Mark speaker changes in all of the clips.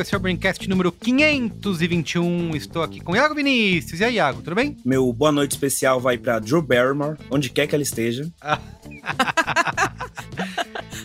Speaker 1: Esse é o Braincast número 521. Estou aqui com Iago Vinícius. E aí, Iago, tudo bem?
Speaker 2: Meu boa noite especial vai para Drew Barrymore, onde quer que ela esteja.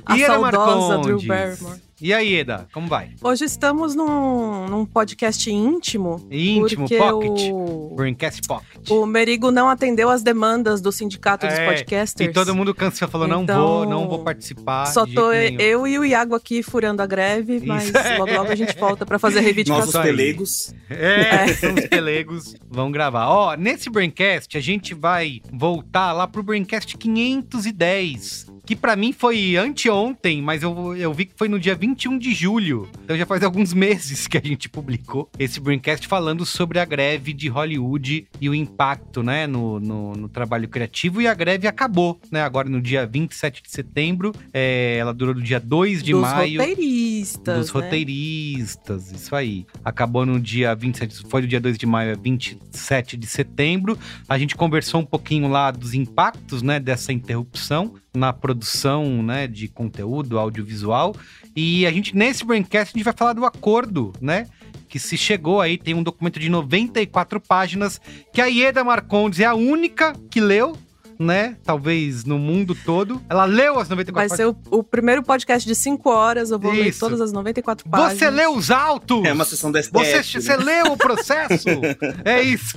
Speaker 3: A e saudosa Drew Barrymore.
Speaker 1: E aí, Eda, como vai?
Speaker 3: Hoje estamos num, num podcast íntimo.
Speaker 1: Íntimo, pocket. O... Braincast Pocket.
Speaker 3: O Merigo não atendeu as demandas do sindicato é, dos podcasters.
Speaker 1: E todo mundo cansa, falou, então, não vou, não vou participar.
Speaker 3: Só tô eu e o Iago aqui furando a greve, mas é. logo logo a gente volta para fazer reivindicação.
Speaker 2: Nossos pelegos.
Speaker 1: É, é. são os pelegos. Vão gravar. Ó, nesse Braincast a gente vai voltar lá pro Braincast 510 que para mim foi anteontem, mas eu, eu vi que foi no dia 21 de julho. Então já faz alguns meses que a gente publicou esse Braincast falando sobre a greve de Hollywood e o impacto, né, no, no, no trabalho criativo. E a greve acabou, né, agora no dia 27 de setembro. É, ela durou do dia 2 de
Speaker 3: dos
Speaker 1: maio.
Speaker 3: Dos roteiristas.
Speaker 1: Dos né? roteiristas, isso aí. Acabou no dia 27, foi do dia 2 de maio a 27 de setembro. A gente conversou um pouquinho lá dos impactos, né, dessa interrupção na produção né, de conteúdo audiovisual. E a gente, nesse Braincast, a gente vai falar do acordo, né? Que se chegou aí, tem um documento de 94 páginas, que a Ieda Marcondes é a única que leu, né? Talvez no mundo todo. Ela leu as 94
Speaker 3: Vai ser o, o, primeiro podcast de 5 horas, eu vou Isso. ler todas as 94 páginas.
Speaker 1: Você leu os autos!
Speaker 2: É uma sessão da STF,
Speaker 1: Você, né? você leu o processo? é isso.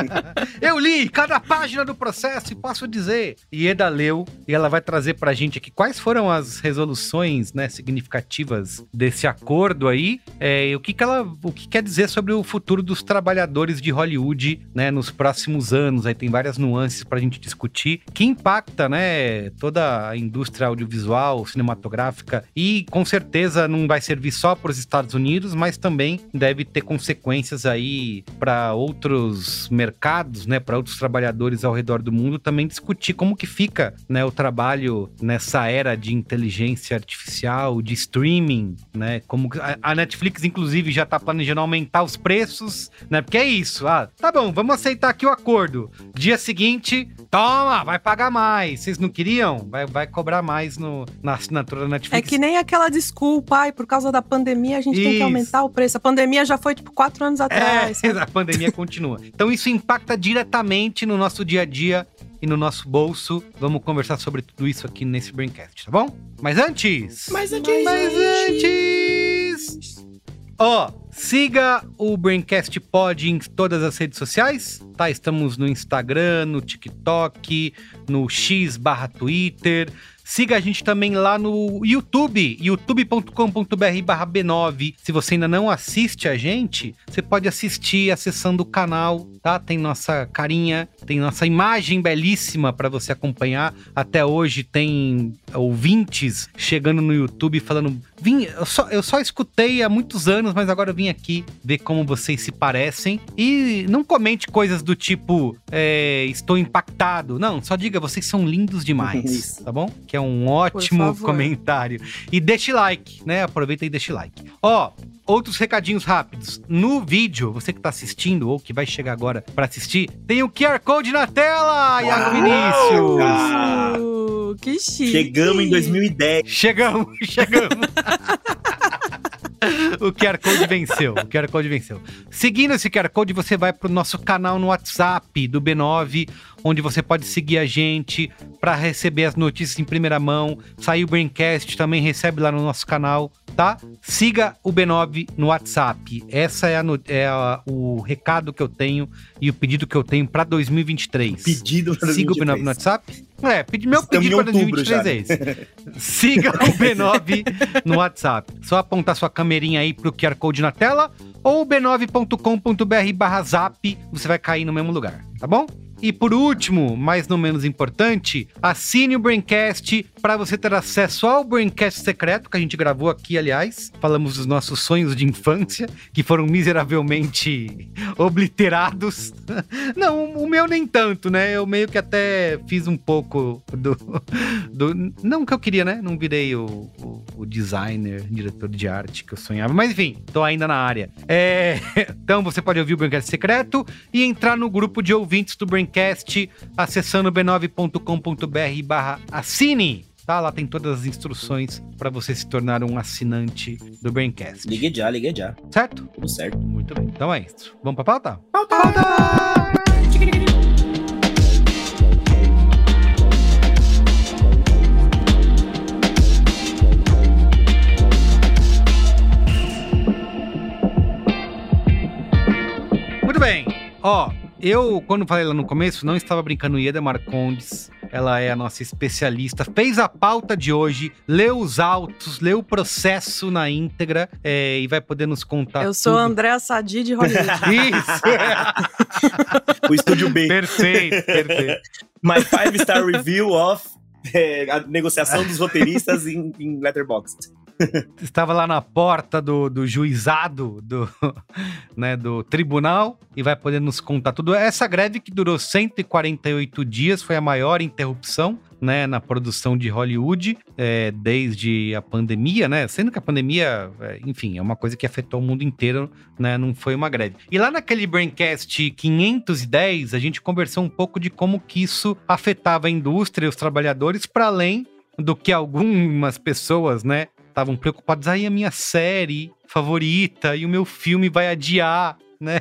Speaker 1: eu li cada página do processo e posso dizer. Ieda leu e ela vai trazer pra gente aqui quais foram as resoluções, né, significativas desse acordo aí. É, e o que, que ela, o que quer dizer sobre o futuro dos trabalhadores de Hollywood, né, nos próximos anos. Aí tem várias nuances pra gente discutir que impacta, né, toda a indústria audiovisual, cinematográfica e com certeza não vai servir só para os Estados Unidos, mas também deve ter consequências aí para outros mercados, né, para outros trabalhadores ao redor do mundo também discutir como que fica, né, o trabalho nessa era de inteligência artificial, de streaming, né, como a Netflix inclusive já está planejando aumentar os preços, né? Porque é isso, ah, tá bom, vamos aceitar aqui o acordo. Dia seguinte, toma, vai pagar mais. Vocês não queriam? Vai, vai cobrar mais no, na assinatura da Netflix.
Speaker 3: É que nem aquela desculpa, ai, por causa da pandemia a gente isso. tem que aumentar o preço. A pandemia já foi, tipo, quatro anos atrás.
Speaker 1: É, a pandemia continua. Então isso impacta diretamente no nosso dia a dia e no nosso bolso. Vamos conversar sobre tudo isso aqui nesse Braincast, tá bom? Mas antes...
Speaker 3: Mas antes...
Speaker 1: Mas antes... Ó, oh, siga o Braincast Pod em todas as redes sociais, tá? Estamos no Instagram, no TikTok, no X barra Twitter. Siga a gente também lá no YouTube, youtube.com.br barra B9. Se você ainda não assiste a gente, você pode assistir acessando o canal, tá? Tem nossa carinha, tem nossa imagem belíssima para você acompanhar. Até hoje tem ouvintes chegando no YouTube falando: vim, eu só, eu só escutei há muitos anos, mas agora eu vim aqui ver como vocês se parecem. E não comente coisas do tipo: é, estou impactado. Não, só diga: vocês são lindos demais, tá bom? Que é um ótimo comentário. E deixe like, né? Aproveita e deixe like. Ó, outros recadinhos rápidos. No vídeo, você que tá assistindo ou que vai chegar agora para assistir, tem o QR Code na tela, Uau, Iago Vinícius.
Speaker 3: Uh, que chique.
Speaker 2: Chegamos em 2010.
Speaker 1: Chegamos, chegamos. O QR Code venceu. O QR Code venceu. Seguindo esse QR Code, você vai pro nosso canal no WhatsApp do B9 onde você pode seguir a gente para receber as notícias em primeira mão. Saiu o Braincast, também recebe lá no nosso canal, tá? Siga o B9 no WhatsApp. Essa é, a, é a, o recado que eu tenho e o pedido que eu tenho para 2023.
Speaker 2: Pedido
Speaker 1: pra Siga o B9 no WhatsApp. É, pedi- meu
Speaker 2: Estamos
Speaker 1: pedido para
Speaker 2: outubro
Speaker 1: 2023
Speaker 2: já.
Speaker 1: é esse. Siga o B9 no WhatsApp. Só apontar sua camerinha aí pro QR Code na tela ou b9.com.br barra zap, você vai cair no mesmo lugar, tá bom? E por último, mas não menos importante, assine o Braincast para você ter acesso ao Braincast secreto que a gente gravou aqui, aliás. Falamos dos nossos sonhos de infância, que foram miseravelmente obliterados. Não, o meu nem tanto, né? Eu meio que até fiz um pouco do. do não que eu queria, né? Não virei o, o, o designer, diretor de arte que eu sonhava. Mas enfim, tô ainda na área. É, então você pode ouvir o Braincast secreto e entrar no grupo de ouvintes do Braincast acessando b9.com.br barra assine. Tá? Lá tem todas as instruções para você se tornar um assinante do Braincast.
Speaker 2: Ligue já, ligue já.
Speaker 1: Certo?
Speaker 2: Tudo certo.
Speaker 1: Muito bem. Então é isso. Vamos pra pauta? Muito bem. Ó, eu, quando falei lá no começo, não estava brincando. Ieda Marcondes, ela é a nossa especialista. Fez a pauta de hoje, leu os autos, leu o processo na íntegra é, e vai poder nos contar.
Speaker 3: Eu sou
Speaker 1: tudo.
Speaker 3: Andréa Sadi de Hollywood.
Speaker 1: Isso!
Speaker 2: O estúdio B.
Speaker 1: perfeito, perfeito.
Speaker 2: My five star review of é, a negociação dos roteiristas em, em Letterboxd.
Speaker 1: Estava lá na porta do, do juizado do, né, do tribunal e vai poder nos contar tudo. Essa greve que durou 148 dias foi a maior interrupção né, na produção de Hollywood é, desde a pandemia, né? Sendo que a pandemia, é, enfim, é uma coisa que afetou o mundo inteiro, né? Não foi uma greve. E lá naquele Braincast 510, a gente conversou um pouco de como que isso afetava a indústria e os trabalhadores, para além do que algumas pessoas, né, estavam preocupados. Aí a minha série favorita e o meu filme vai adiar, né?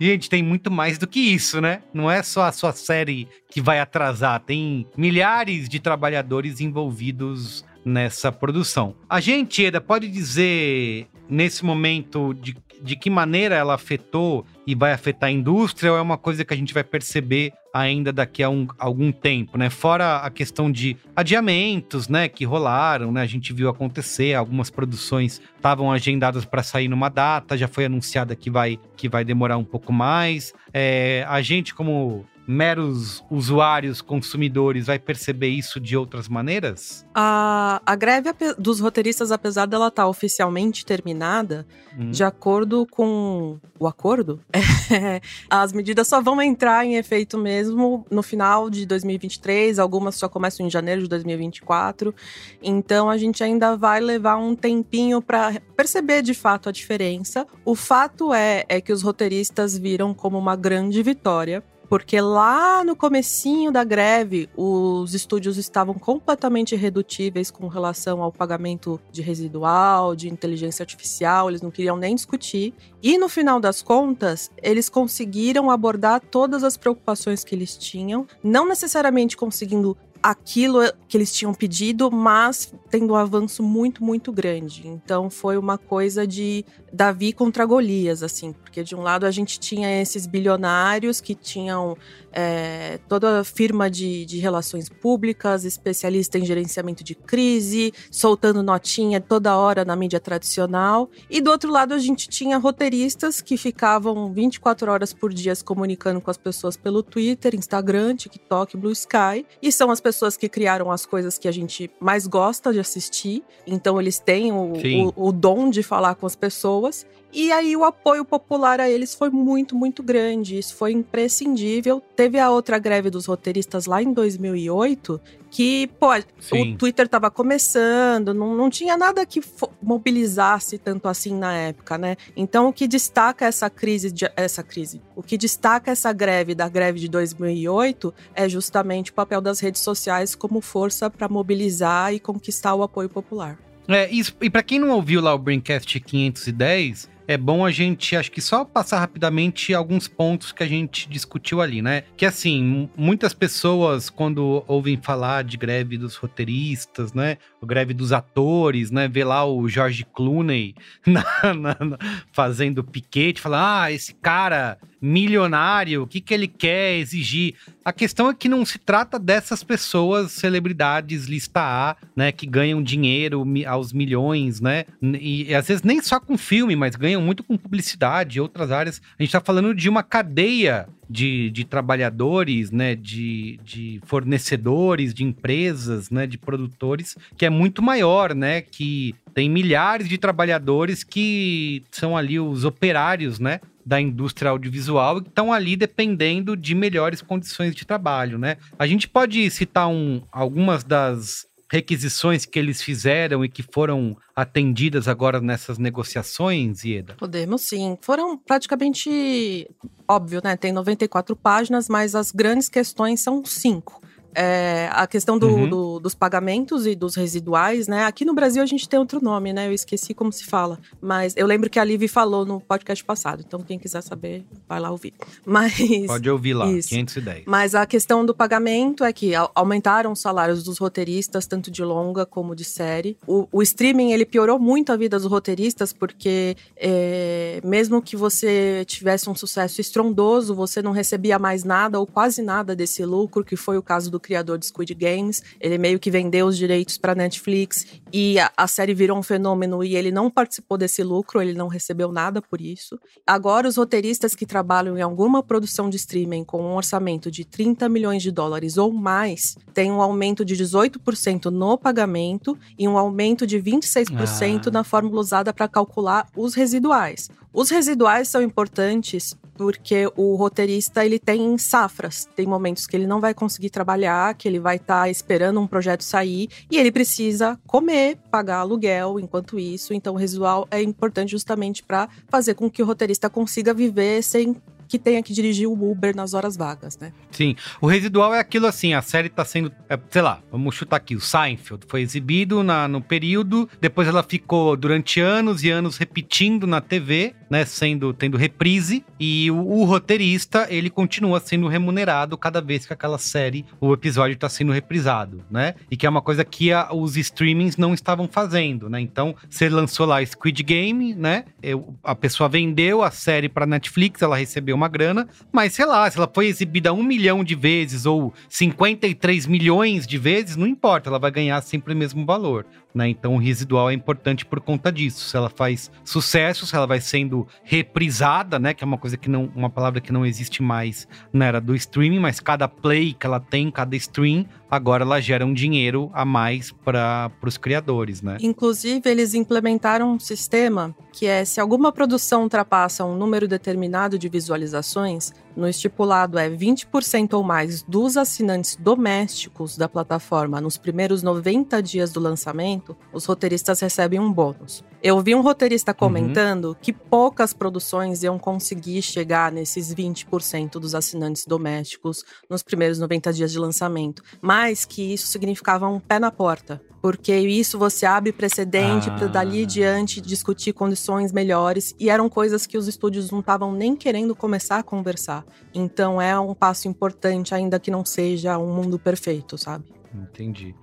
Speaker 1: Gente, tem muito mais do que isso, né? Não é só a sua série que vai atrasar, tem milhares de trabalhadores envolvidos nessa produção. A gente, Eda, pode dizer nesse momento de, de que maneira ela afetou e vai afetar a indústria ou é uma coisa que a gente vai perceber ainda daqui a um, algum tempo, né? Fora a questão de adiamentos, né, que rolaram, né? A gente viu acontecer, algumas produções estavam agendadas para sair numa data, já foi anunciada que vai que vai demorar um pouco mais. É, a gente como meros usuários, consumidores, vai perceber isso de outras maneiras?
Speaker 3: A, a greve dos roteiristas, apesar dela estar oficialmente terminada,
Speaker 1: Hum.
Speaker 3: de acordo com o acordo, as medidas só vão entrar em efeito mesmo no final de 2023, algumas só começam em janeiro de 2024. Então a gente ainda vai levar um tempinho para perceber de fato a diferença. O fato é, é que os roteiristas viram como uma grande vitória. Porque lá no comecinho da greve, os estúdios estavam completamente irredutíveis com relação ao pagamento de residual, de inteligência artificial, eles não queriam nem discutir. E no final das contas, eles conseguiram abordar todas as preocupações que eles tinham, não necessariamente conseguindo aquilo que eles tinham pedido, mas tendo um avanço muito, muito grande. Então foi uma coisa de Davi contra Golias, assim, porque de um lado a gente tinha esses bilionários que tinham é, toda a firma de, de relações públicas, especialista em gerenciamento de crise, soltando notinha toda hora na mídia tradicional. E do outro lado a gente tinha roteiristas que ficavam 24 horas por dia se comunicando com as pessoas pelo Twitter, Instagram, TikTok, Blue Sky. E são as pessoas que criaram as coisas que a gente mais gosta de assistir. Então eles têm o, o, o dom de falar com as pessoas. E aí o apoio popular a eles foi muito, muito grande. Isso foi imprescindível. Teve a outra greve dos roteiristas lá em 2008, que, pô,
Speaker 1: Sim.
Speaker 3: o Twitter tava começando, não, não tinha nada que mobilizasse tanto assim na época, né? Então o que destaca essa crise, de- essa crise, o que destaca essa greve da greve de 2008 é justamente o papel das redes sociais como força para mobilizar e conquistar o apoio popular.
Speaker 1: É, isso, e pra quem não ouviu lá o Braincast 510, é bom a gente, acho que só passar rapidamente alguns pontos que a gente discutiu ali, né? Que assim, muitas pessoas, quando ouvem falar de greve dos roteiristas, né? O greve dos atores, né? Vê lá o George Clooney na, na, na, fazendo piquete, fala: ah, esse cara milionário, o que, que ele quer exigir? A questão é que não se trata dessas pessoas, celebridades lista A, né, que ganham dinheiro aos milhões, né? E, e às vezes nem só com filme, mas ganham muito com publicidade e outras áreas. A gente tá falando de uma cadeia de, de trabalhadores, né, de, de fornecedores, de empresas, né, de produtores, que é muito maior, né, que tem milhares de trabalhadores que são ali os operários, né, da indústria audiovisual e estão ali dependendo de melhores condições de trabalho, né? A gente pode citar um, algumas das requisições que eles fizeram e que foram atendidas agora nessas negociações, Ieda?
Speaker 3: Podemos sim. Foram praticamente óbvio, né? Tem 94 páginas, mas as grandes questões são cinco. É, a questão do, uhum. do, dos pagamentos e dos residuais, né? Aqui no Brasil a gente tem outro nome, né? Eu esqueci como se fala. Mas eu lembro que a Liv falou no podcast passado. Então, quem quiser saber, vai lá ouvir. Mas.
Speaker 1: Pode ouvir lá, isso. 510.
Speaker 3: Mas a questão do pagamento é que aumentaram os salários dos roteiristas, tanto de longa como de série. O, o streaming, ele piorou muito a vida dos roteiristas, porque é, mesmo que você tivesse um sucesso estrondoso, você não recebia mais nada ou quase nada desse lucro, que foi o caso do criador de Squid Games. Ele meio que vendeu os direitos para Netflix e a, a, série virou um fenômeno e ele não participou desse lucro, ele não recebeu nada por isso. Agora, os roteiristas que trabalham em alguma produção de streaming com um orçamento de 30 milhões de dólares ou mais têm um aumento de 18% no pagamento e um aumento de 26% ah. na fórmula usada para calcular os residuais. Os residuais são importantes porque o roteirista ele tem safras, tem momentos que ele não vai conseguir trabalhar, que ele vai estar tá esperando um projeto sair e ele precisa comer, pagar aluguel enquanto isso. Então o residual é importante justamente para fazer com que o roteirista consiga viver sem que tenha que dirigir o Uber nas horas vagas, né?
Speaker 1: Sim. O residual é aquilo assim, a série tá sendo, é, sei lá, vamos chutar aqui, o Seinfeld foi exibido na, no período, depois ela ficou durante anos e anos repetindo na TV, né, sendo tendo reprise e o, o roteirista, ele continua sendo remunerado cada vez que aquela série, o episódio está sendo reprisado, né? E que é uma coisa que a, os streamings não estavam fazendo, né? Então, você lançou lá Squid Game, né? Eu, a pessoa vendeu a série para Netflix, ela recebeu uma grana, mas sei lá, se ela foi exibida um milhão de vezes ou 53 milhões de vezes, não importa, ela vai ganhar sempre o mesmo valor. Né? Então o residual é importante por conta disso. Se ela faz sucesso, se ela vai sendo reprisada, né? Que é uma coisa que não, uma palavra que não existe mais na era do streaming, mas cada play que ela tem, cada stream, agora ela gera um dinheiro a mais para os criadores, né?
Speaker 3: Inclusive, eles implementaram um sistema que é se alguma produção ultrapassa um número determinado de visualizações, no estipulado é 20% ou mais dos assinantes domésticos da plataforma nos primeiros 90 dias do lançamento, os roteiristas recebem um bônus. Eu vi um roteirista uhum. comentando uhum. que poucas produções iam conseguir chegar nesses 20% dos assinantes domésticos nos primeiros 90 dias de lançamento, mas que isso significava um pé na porta porque isso você abre precedente ah. para dali diante discutir condições melhores e eram coisas que os estúdios não estavam nem querendo começar a conversar. Então é um passo importante, ainda que não seja um mundo perfeito, sabe?
Speaker 1: Entendi.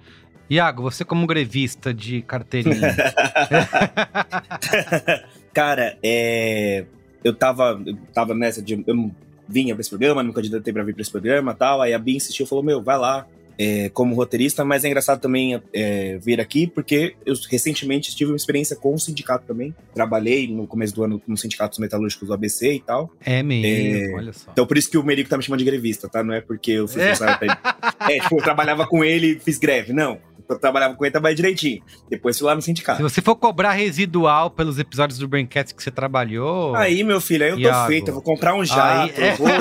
Speaker 1: Iago, você como grevista de carteirinha.
Speaker 2: Cara, é... eu tava, eu tava nessa de. Eu vinha pra esse programa, me candidatei pra vir pra esse programa tal. Aí a Bia insistiu falou: Meu, vai lá, é, como roteirista, mas é engraçado também é, vir aqui, porque eu recentemente tive uma experiência com o sindicato também. Trabalhei no começo do ano no sindicatos metalúrgicos do ABC e tal.
Speaker 1: É mesmo, é, olha só.
Speaker 2: Então por isso que o Merico tá me chamando de grevista, tá? Não é porque eu fui funcionário pra ele. É, tipo, eu trabalhava com ele e fiz greve. Não eu trabalhava com ele, trabalhei direitinho. Depois fui lá no sindicato.
Speaker 1: Se você for cobrar residual pelos episódios do Braincast que você trabalhou.
Speaker 2: Aí, meu filho, aí eu tô Iago. feito. Eu vou comprar um jato, aí, é. vou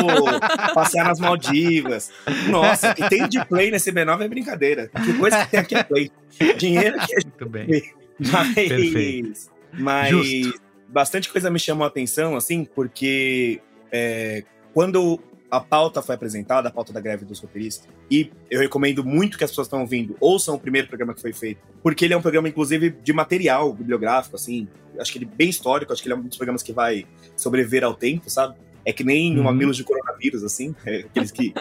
Speaker 2: passear nas Maldivas. Nossa, que tem de play nesse B9 é brincadeira. Que coisa que tem aqui é play. Dinheiro aqui é.
Speaker 1: Muito bem.
Speaker 2: Mas. Perfeito. Mas. Justo. Bastante coisa me chamou a atenção, assim, porque. É, quando a pauta foi apresentada, a pauta da greve dos roteiristas, e eu recomendo muito que as pessoas estão ouvindo ouçam o primeiro programa que foi feito, porque ele é um programa, inclusive, de material bibliográfico, assim, acho que ele é bem histórico, acho que ele é um dos programas que vai sobreviver ao tempo, sabe? É que nem uhum. Mamilos de Coronavírus, assim, é aqueles que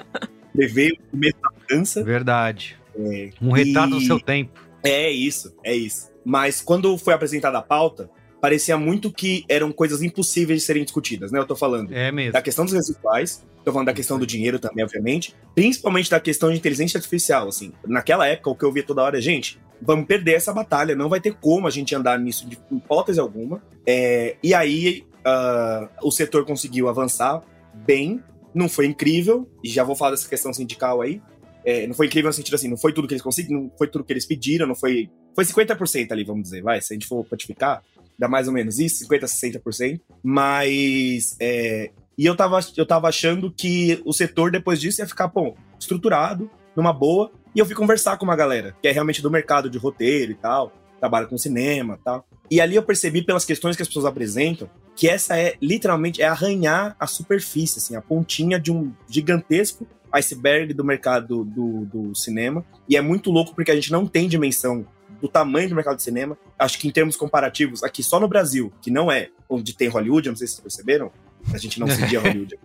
Speaker 2: prevê o começo da mudança.
Speaker 1: Verdade. É, um retrato do seu tempo.
Speaker 2: É isso, é isso. Mas quando foi apresentada a pauta, parecia muito que eram coisas impossíveis de serem discutidas, né? Eu tô falando
Speaker 1: é mesmo.
Speaker 2: da questão dos residuais, tô falando da questão do dinheiro também, obviamente, principalmente da questão de inteligência artificial, assim. Naquela época, o que eu via toda hora é, gente, vamos perder essa batalha, não vai ter como a gente andar nisso de hipótese alguma. É, e aí, uh, o setor conseguiu avançar bem, não foi incrível, e já vou falar dessa questão sindical aí, é, não foi incrível no sentido assim, não foi tudo que eles conseguiram, não foi tudo que eles pediram, não foi. Foi 50% ali, vamos dizer, vai, se a gente for quantificar, dá mais ou menos isso, 50%, 60%. Mas. É, e eu tava, eu tava achando que o setor, depois disso, ia ficar, bom, estruturado, numa boa. E eu fui conversar com uma galera, que é realmente do mercado de roteiro e tal, trabalha com cinema e tal. E ali eu percebi, pelas questões que as pessoas apresentam, que essa é literalmente é arranhar a superfície, assim, a pontinha de um gigantesco iceberg do mercado do, do cinema. E é muito louco porque a gente não tem dimensão do tamanho do mercado de cinema. Acho que em termos comparativos, aqui só no Brasil, que não é onde tem Hollywood, não sei se vocês perceberam, a gente não cedia Hollywood.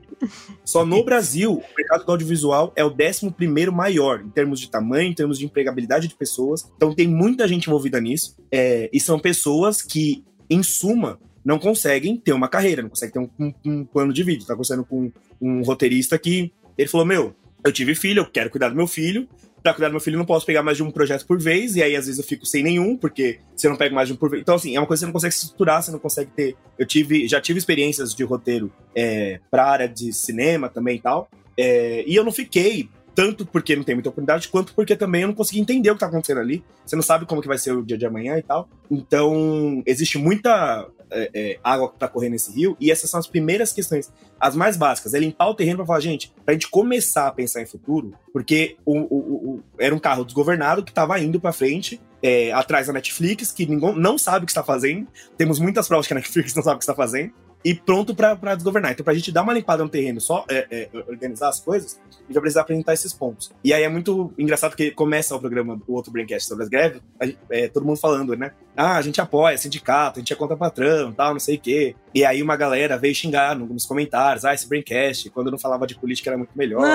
Speaker 2: Só no Brasil, o mercado do audiovisual é o 11 maior, em termos de tamanho, em termos de empregabilidade de pessoas. Então tem muita gente envolvida nisso. É, e são pessoas que, em suma, não conseguem ter uma carreira, não conseguem ter um, um, um plano de vida. Tá acontecendo com um roteirista que ele falou: Meu, eu tive filho, eu quero cuidar do meu filho. Pra cuidar do meu filho, não posso pegar mais de um projeto por vez, e aí às vezes eu fico sem nenhum, porque eu não pego mais de um por vez. Então, assim, é uma coisa que você não consegue se estruturar, você não consegue ter. Eu tive, já tive experiências de roteiro é, pra área de cinema também e tal. É, e eu não fiquei tanto porque não tem muita oportunidade, quanto porque também eu não consegui entender o que tá acontecendo ali. Você não sabe como que vai ser o dia de amanhã e tal. Então, existe muita é, é, água para correr nesse rio, e essas são as primeiras questões, as mais básicas. É limpar o terreno para falar, gente, pra gente começar a pensar em futuro, porque o, o, o era um carro desgovernado que estava indo para frente, é, atrás da Netflix, que ninguém não sabe o que está fazendo. Temos muitas provas que a Netflix não sabe o que está fazendo e pronto para desgovernar. Então, para a gente dar uma limpada no terreno, só é, é, organizar as coisas, a gente vai precisar apresentar esses pontos. E aí é muito engraçado porque começa o programa, o outro Braincast sobre as greves, gente, é, todo mundo falando, né? Ah, a gente apoia sindicato, a gente é contra patrão, tal, não sei o quê. E aí uma galera veio xingar nos comentários, ah, esse Braincast, quando não falava de política era muito melhor.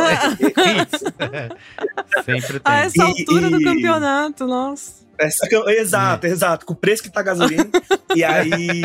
Speaker 1: Sempre tem.
Speaker 3: A essa altura e, do campeonato, nossa.
Speaker 2: Essa, exato, é. exato. Com o preço que tá a gasolina. e aí,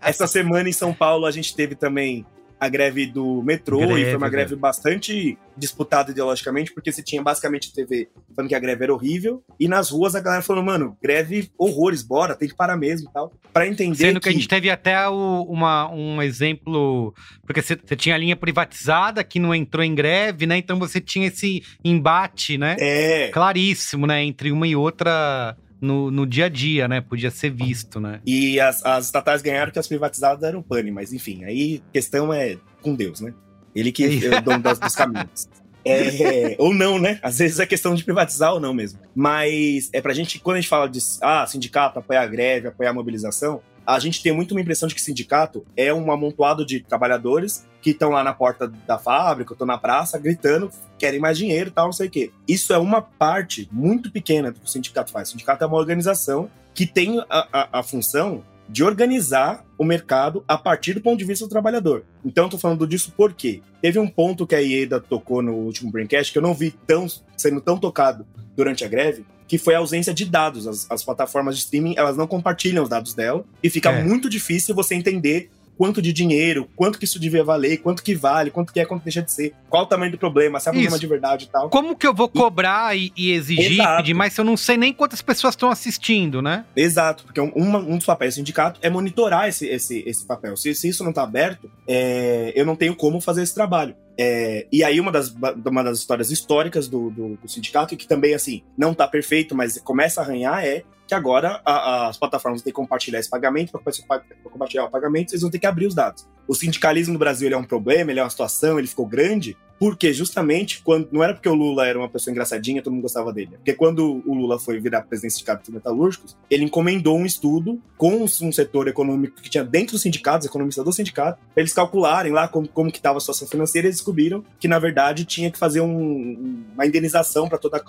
Speaker 2: essa semana em São Paulo, a gente teve também a greve do metrô, greve, e foi uma greve bastante disputada ideologicamente, porque você tinha basicamente TV falando que a greve era horrível, e nas ruas a galera falando, mano, greve horrores, bora, tem que parar mesmo e tal. Pra entender.
Speaker 1: Sendo que, que a gente teve até o, uma, um exemplo, porque você, você, tinha a linha privatizada que não entrou em greve, né? Então você tinha esse embate, né?
Speaker 2: É.
Speaker 1: Claríssimo, né? Entre uma e outra no, no dia a dia, né? Podia ser visto, né?
Speaker 2: E as, as estatais ganharam que as privatizadas eram pane, mas enfim, aí a questão é com Deus, né? Ele que é, é o dono dos caminhos. É, ou não, né? Às vezes é questão de privatizar ou não mesmo. Mas é pra gente, quando a gente fala de ah, sindicato, apoiar a greve, apoiar a mobilização, a gente tem muito uma impressão de que sindicato é um amontoado de trabalhadores que estão lá na porta da fábrica, estão na praça, gritando, querem mais dinheiro e tal, não sei o quê. Isso é uma parte muito pequena do que o sindicato faz. O sindicato é uma organização que tem a, a, a função de organizar o mercado a partir do ponto de vista do trabalhador. Então, estou falando disso porque teve um ponto que a IEDA tocou no último Braincast que eu não vi tão, sendo tão tocado durante a greve, que foi a ausência de dados. As, as plataformas de streaming, elas não compartilham os dados dela e fica é. muito difícil você entender quanto de dinheiro, quanto que isso devia valer, quanto que vale, quanto que é, quanto deixa de ser, qual o tamanho do problema, se é um problema de verdade e tal.
Speaker 1: Como que eu vou cobrar e, e exigir, Exato. pedir mais se eu não sei nem quantas pessoas estão assistindo, né?
Speaker 2: Exato, porque um, um dos papéis do sindicato é monitorar esse, esse, esse papel. Se, se isso não está aberto, é, eu não tenho como fazer esse trabalho. É, e aí, uma das, uma das histórias históricas do, do, do sindicato, que também, assim, não está perfeito, mas começa a arranhar, é que agora a, a, as plataformas têm que compartilhar esse pagamento, para compartilhar o pagamento, eles vão ter que abrir os dados. O sindicalismo no Brasil é um problema, ele é uma situação, ele ficou grande, Porque justamente quando não era porque o Lula era uma pessoa engraçadinha, todo mundo gostava dele. Porque quando o Lula foi virar presidente de sindicatos metalúrgicos, ele encomendou um estudo com um setor econômico que tinha dentro dos sindicatos, economista do sindicato, pra eles calcularem lá como, como que estava a situação financeira e descobriram que, na verdade, tinha que fazer um, uma indenização para toda,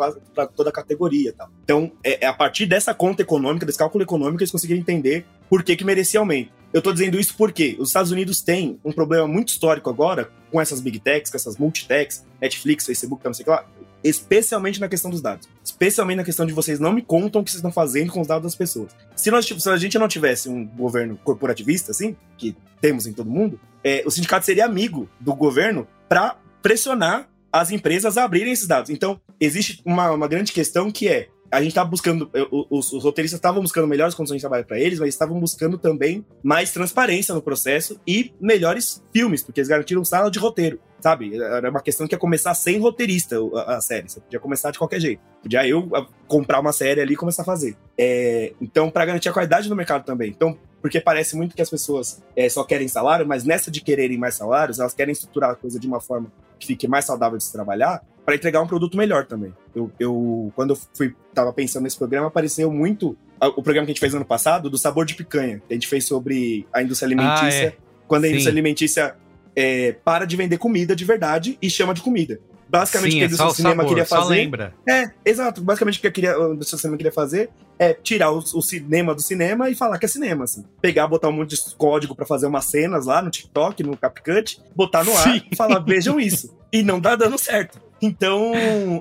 Speaker 2: toda a categoria. Tal. Então, é, é a partir dessa conta econômica, desse cálculo econômico, eles conseguiram entender por que, que merecia aumento. Eu tô dizendo isso porque os Estados Unidos têm um problema muito histórico agora com essas big techs, com essas multitechs, Netflix, Facebook, não sei o que lá, especialmente na questão dos dados. Especialmente na questão de vocês não me contam o que vocês estão fazendo com os dados das pessoas. Se, nós, se a gente não tivesse um governo corporativista, assim, que temos em todo mundo, é, o sindicato seria amigo do governo para pressionar as empresas a abrirem esses dados. Então, existe uma, uma grande questão que é a gente estava buscando, os, os roteiristas estavam buscando melhores condições de trabalho para eles, mas estavam buscando também mais transparência no processo e melhores filmes, porque eles garantiram sala de roteiro, sabe? Era uma questão que ia começar sem roteirista a, a série, você podia começar de qualquer jeito. Podia eu comprar uma série ali e começar a fazer. É, então, para garantir a qualidade do mercado também. Então, porque parece muito que as pessoas é, só querem salário, mas nessa de quererem mais salários, elas querem estruturar a coisa de uma forma que fique mais saudável de se trabalhar, para entregar um produto melhor também. Eu, eu quando eu fui tava pensando nesse programa, apareceu muito o programa que a gente fez ano passado do sabor de picanha, que a gente fez sobre a indústria alimentícia. Ah, é. Quando a Sim. indústria alimentícia é, para de vender comida de verdade e chama de comida. Basicamente,
Speaker 1: Sim,
Speaker 2: o que a indústria
Speaker 1: do cinema
Speaker 2: sabor, queria fazer.
Speaker 1: lembra.
Speaker 2: É, exato. Basicamente, o que a, queria, a indústria do cinema queria fazer é tirar o, o, cinema do cinema e falar que é cinema, assim. Pegar, botar um monte de código para fazer umas cenas lá no TikTok, no CapCut, botar no ar e falar, vejam isso. E não tá dando certo. Então,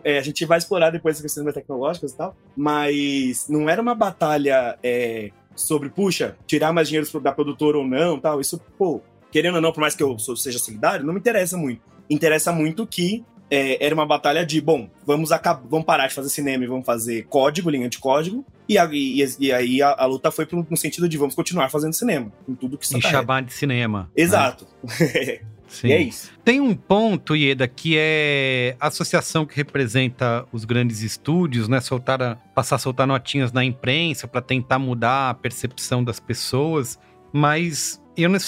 Speaker 2: é, a gente vai explorar depois as questões tecnológicas e tal, mas não era uma batalha é, sobre, puxa, tirar mais dinheiro da produtora ou não, tal. Isso, pô, querendo ou não, por mais que eu seja solidário, não me interessa muito. Interessa muito que é, era uma batalha de, bom, vamos, acabar, vamos parar de fazer cinema e vamos fazer código, linha de código, e, a, e, e aí a, a, luta foi pro, no sentido de vamos continuar fazendo cinema, com tudo que
Speaker 1: isso E chamar de cinema.
Speaker 2: Né? Exato. Né?
Speaker 1: Sim. E é isso. Tem um ponto, Ieda, que é a associação que representa os grandes estúdios, né? Soltar a, passar a soltar notinhas na imprensa para tentar mudar a percepção das pessoas. Mas eu não,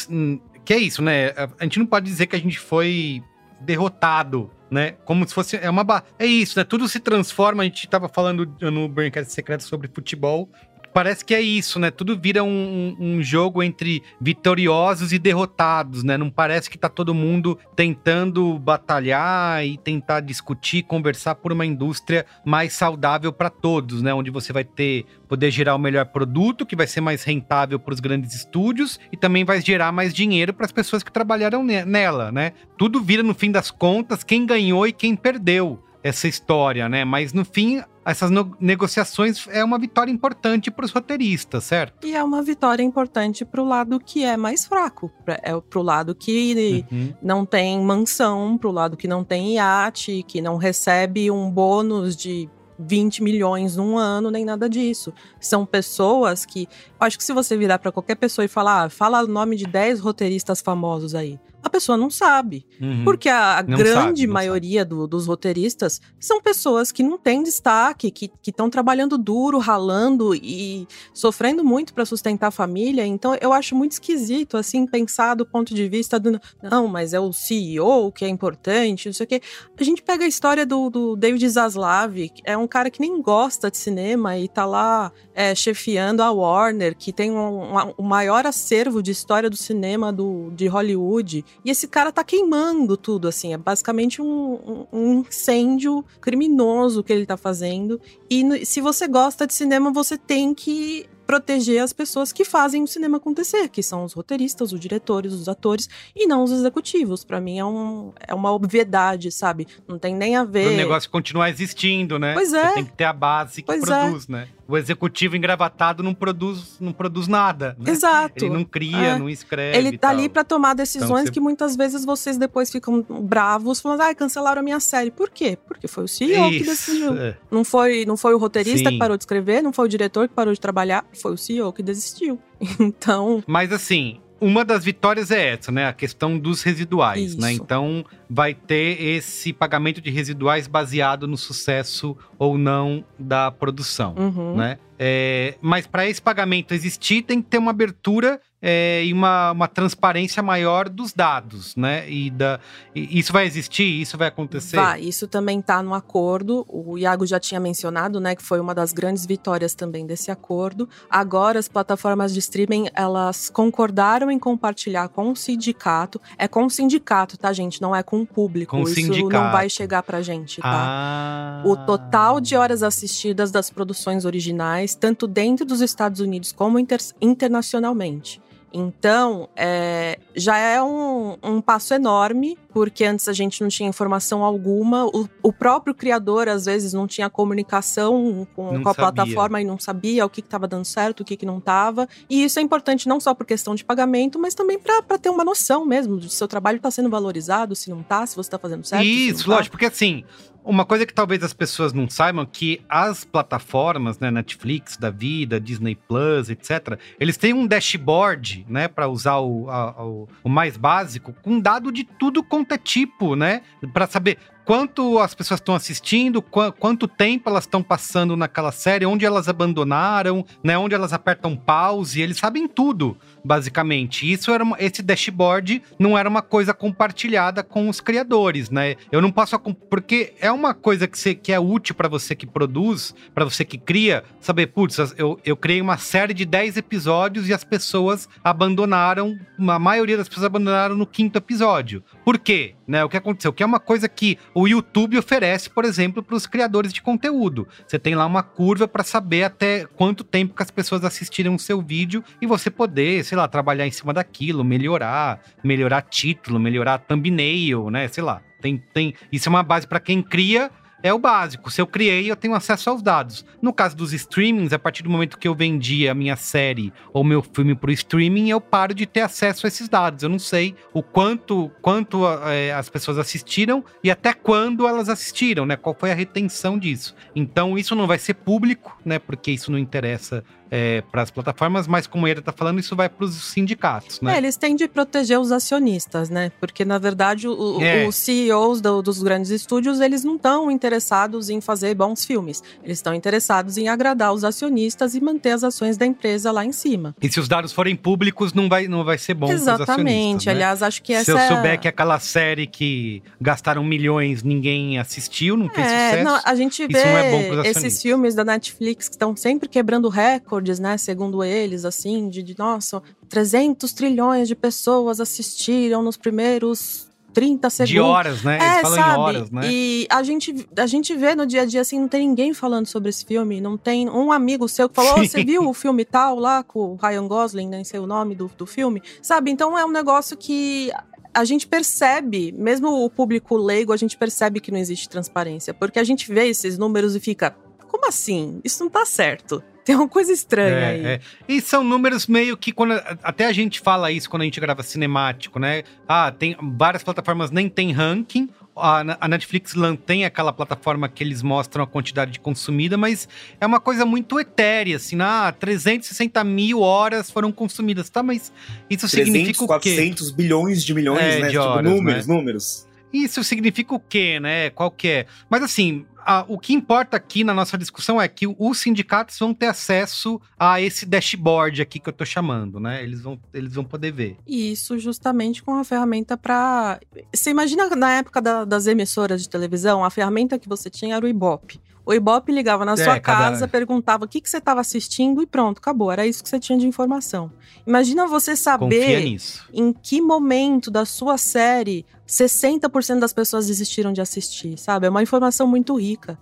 Speaker 1: que é isso, né? A gente não pode dizer que a gente foi derrotado né? Como se fosse. É uma. É isso, né? Tudo se transforma. A gente tava falando no Braincast Secreto sobre futebol parece que é isso, né? Tudo vira um, um, jogo entre vitoriosos e derrotados, né? Não parece que tá todo mundo tentando batalhar e tentar discutir, conversar por uma indústria mais saudável para todos, né? Onde você vai ter poder gerar o melhor produto, que vai ser mais rentável para os grandes estúdios e também vai gerar mais dinheiro para as pessoas que trabalharam nela, né? Tudo vira no fim das contas quem ganhou e quem perdeu essa história, né? Mas no fim, essas negociações é uma vitória importante para os roteiristas, certo?
Speaker 3: E é uma vitória importante para o lado que é mais fraco, é para o lado que uhum. não tem mansão, para o lado que não tem iate, que não recebe um bônus de 20 milhões num ano, nem nada disso. São pessoas que. Acho que se você virar para qualquer pessoa e falar, ah, fala o nome de 10 roteiristas famosos aí a pessoa não sabe. Uhum. Porque a, a grande sabe, maioria do, dos roteiristas são pessoas que não têm destaque, que estão trabalhando duro, ralando e sofrendo muito para sustentar a família. Então eu acho muito esquisito, assim, pensar do ponto de vista do. Não, mas é o CEO que é importante, não sei o quê. A gente pega a história do, do David Zaslav, é um cara que nem gosta de cinema e tá lá é, chefiando a Warner, que tem um, um, um maior acervo de história do cinema do, de Hollywood. E esse cara tá queimando tudo, assim. É basicamente um, um incêndio criminoso que ele tá fazendo. E se você gosta de cinema, você tem que proteger as pessoas que fazem o cinema acontecer, que são os roteiristas, os diretores, os atores e não os executivos. Para mim é, um, é uma obviedade, sabe? Não tem nem a ver.
Speaker 1: O negócio continuar existindo, né?
Speaker 3: Pois é.
Speaker 1: Você tem que ter a base que pois é. produz, é. né? O executivo engravatado não produz, não produz nada. Né?
Speaker 3: Exato.
Speaker 1: Ele não cria, é. não escreve.
Speaker 3: Ele tá ali para tomar decisões então, você... que muitas vezes vocês depois ficam bravos, falando, ah, cancelaram a minha série. Por quê? Porque foi o CEO Isso. que decidiu. Não foi, não foi o roteirista Sim. que parou de escrever, não foi o diretor que parou de trabalhar, foi o CEO que desistiu. Então.
Speaker 1: Mas assim, uma das vitórias é essa, né? A questão dos residuais, né? Isso. né? Então vai ter esse pagamento de residuais baseado no sucesso ou não da produção, uhum. né? É, mas para esse pagamento existir, tem que ter uma abertura é, e uma, uma transparência maior dos dados, né? E, da, e isso vai existir? Isso vai acontecer?
Speaker 3: Vai, isso também está no acordo. O Iago já tinha mencionado, né, que foi uma das grandes vitórias também desse acordo. Agora as plataformas de streaming, elas concordaram em compartilhar com o sindicato. É com o sindicato, tá, gente? Não é com o público.
Speaker 1: Com o
Speaker 3: isso
Speaker 1: sindicato.
Speaker 3: não vai chegar pra gente, tá?
Speaker 1: Ah.
Speaker 3: O total de horas assistidas das produções originais, tanto dentro dos Estados Unidos como inter internacionalmente. Então, é, já é um, um, passo enorme, porque antes a gente não tinha informação alguma. O, o próprio criador, às vezes, não tinha comunicação com, com a plataforma e não sabia o que estava dando certo, o que, que não estava. E isso é importante não só por questão de pagamento, mas também para ter uma noção mesmo de se seu trabalho está sendo valorizado, se não está, se você está fazendo certo.
Speaker 1: Isso,
Speaker 3: tá.
Speaker 1: lógico, porque assim, uma coisa que talvez as pessoas não saibam que as plataformas, né, Netflix da vida, Disney Plus, etc, eles têm um dashboard, né, para usar o, a, o, mais básico, com dado de tudo quanto é tipo, né, para saber quanto as pessoas estão assistindo, qu quanto tempo elas estão passando naquela série, onde elas abandonaram, né, onde elas apertam pause, eles sabem tudo, basicamente. Isso era uma, esse dashboard não era uma coisa compartilhada com os criadores, né? Eu não posso porque é uma coisa que, você, que é útil para você que produz, para você que cria, saber, putz, eu, eu criei uma série de 10 episódios e as pessoas abandonaram, a maioria das pessoas abandonaram no quinto episódio. Por quê? Né? O que aconteceu? Que é uma coisa que o YouTube oferece, por exemplo, para os criadores de conteúdo. Você tem lá uma curva para saber até quanto tempo que as pessoas assistiram o seu vídeo e você poder, sei lá, trabalhar em cima daquilo, melhorar, melhorar título, melhorar thumbnail, né? Sei lá. Tem, tem, isso é uma base para quem cria é o básico. Se eu criei, eu tenho acesso aos dados. No caso dos streamings, a partir do momento que eu vendi a minha série ou meu filme para o streaming, eu paro de ter acesso a esses dados. Eu não sei o quanto, quanto é, as pessoas assistiram e até quando elas assistiram, né? Qual foi a retenção disso. Então, isso não vai ser público, né? Porque isso não interessa é, para as plataformas, mas como ele está falando, isso vai para os sindicatos, né?
Speaker 3: É, eles têm de proteger os acionistas, né? Porque, na verdade, o, é. os CEOs do, dos grandes estúdios, eles não estão interessados em fazer bons filmes. Eles estão interessados em agradar os acionistas e manter as ações da empresa lá em cima.
Speaker 1: E se os dados forem públicos, não vai, não vai ser bom
Speaker 3: Exatamente.
Speaker 1: Né?
Speaker 3: Aliás, acho que essa
Speaker 1: Se eu é souber que aquela série que gastaram milhões, ninguém assistiu, não fez
Speaker 3: é,
Speaker 1: sucesso,
Speaker 3: não, a gente vê é esses filmes da Netflix que estão sempre quebrando recordes recordes, né, segundo eles, assim, de, de nossa, 300 trilhões de pessoas assistiram nos primeiros 30 segundos.
Speaker 1: De horas, né? Eles
Speaker 3: é,
Speaker 1: falam
Speaker 3: sabe?
Speaker 1: em horas, né?
Speaker 3: E a gente, a gente vê no dia a dia, assim, não tem ninguém falando sobre esse filme. Não tem um amigo seu que falou: oh, você viu o filme tal lá com o Ryan Gosling, nem sei o nome do, do filme? Sabe? Então é um negócio que a gente percebe, mesmo o público leigo, a gente percebe que não existe transparência. Porque a gente vê esses números e fica: como assim? Isso não tá certo. Tem uma coisa estranha
Speaker 1: é,
Speaker 3: aí.
Speaker 1: É. E são números meio que quando até a gente fala isso quando a gente grava cinemático, né? Ah, tem várias plataformas nem tem ranking. A, Netflix tem aquela plataforma que eles mostram a quantidade de consumida, mas é uma coisa muito etérea, assim, ah, 360 mil horas foram consumidas, tá? Mas isso 300, significa o quê?
Speaker 2: 400 bilhões de milhões, é, né? De tipo, horas, números, né? números.
Speaker 1: Isso significa o quê, né? Qual que é? Mas assim, a, o que importa aqui na nossa discussão é que os sindicatos vão ter acesso a esse dashboard aqui que eu tô chamando, né? Eles vão, eles vão poder ver.
Speaker 3: Isso justamente com a ferramenta para. Você imagina na época da, das emissoras de televisão, a ferramenta que você tinha era o Ibope. O Ibope ligava na é, sua casa, cada... perguntava o que, que você estava assistindo e pronto, acabou. Era isso que você tinha de informação. Imagina você saber em que momento da sua série 60% das pessoas desistiram de assistir, sabe? É uma informação muito rica.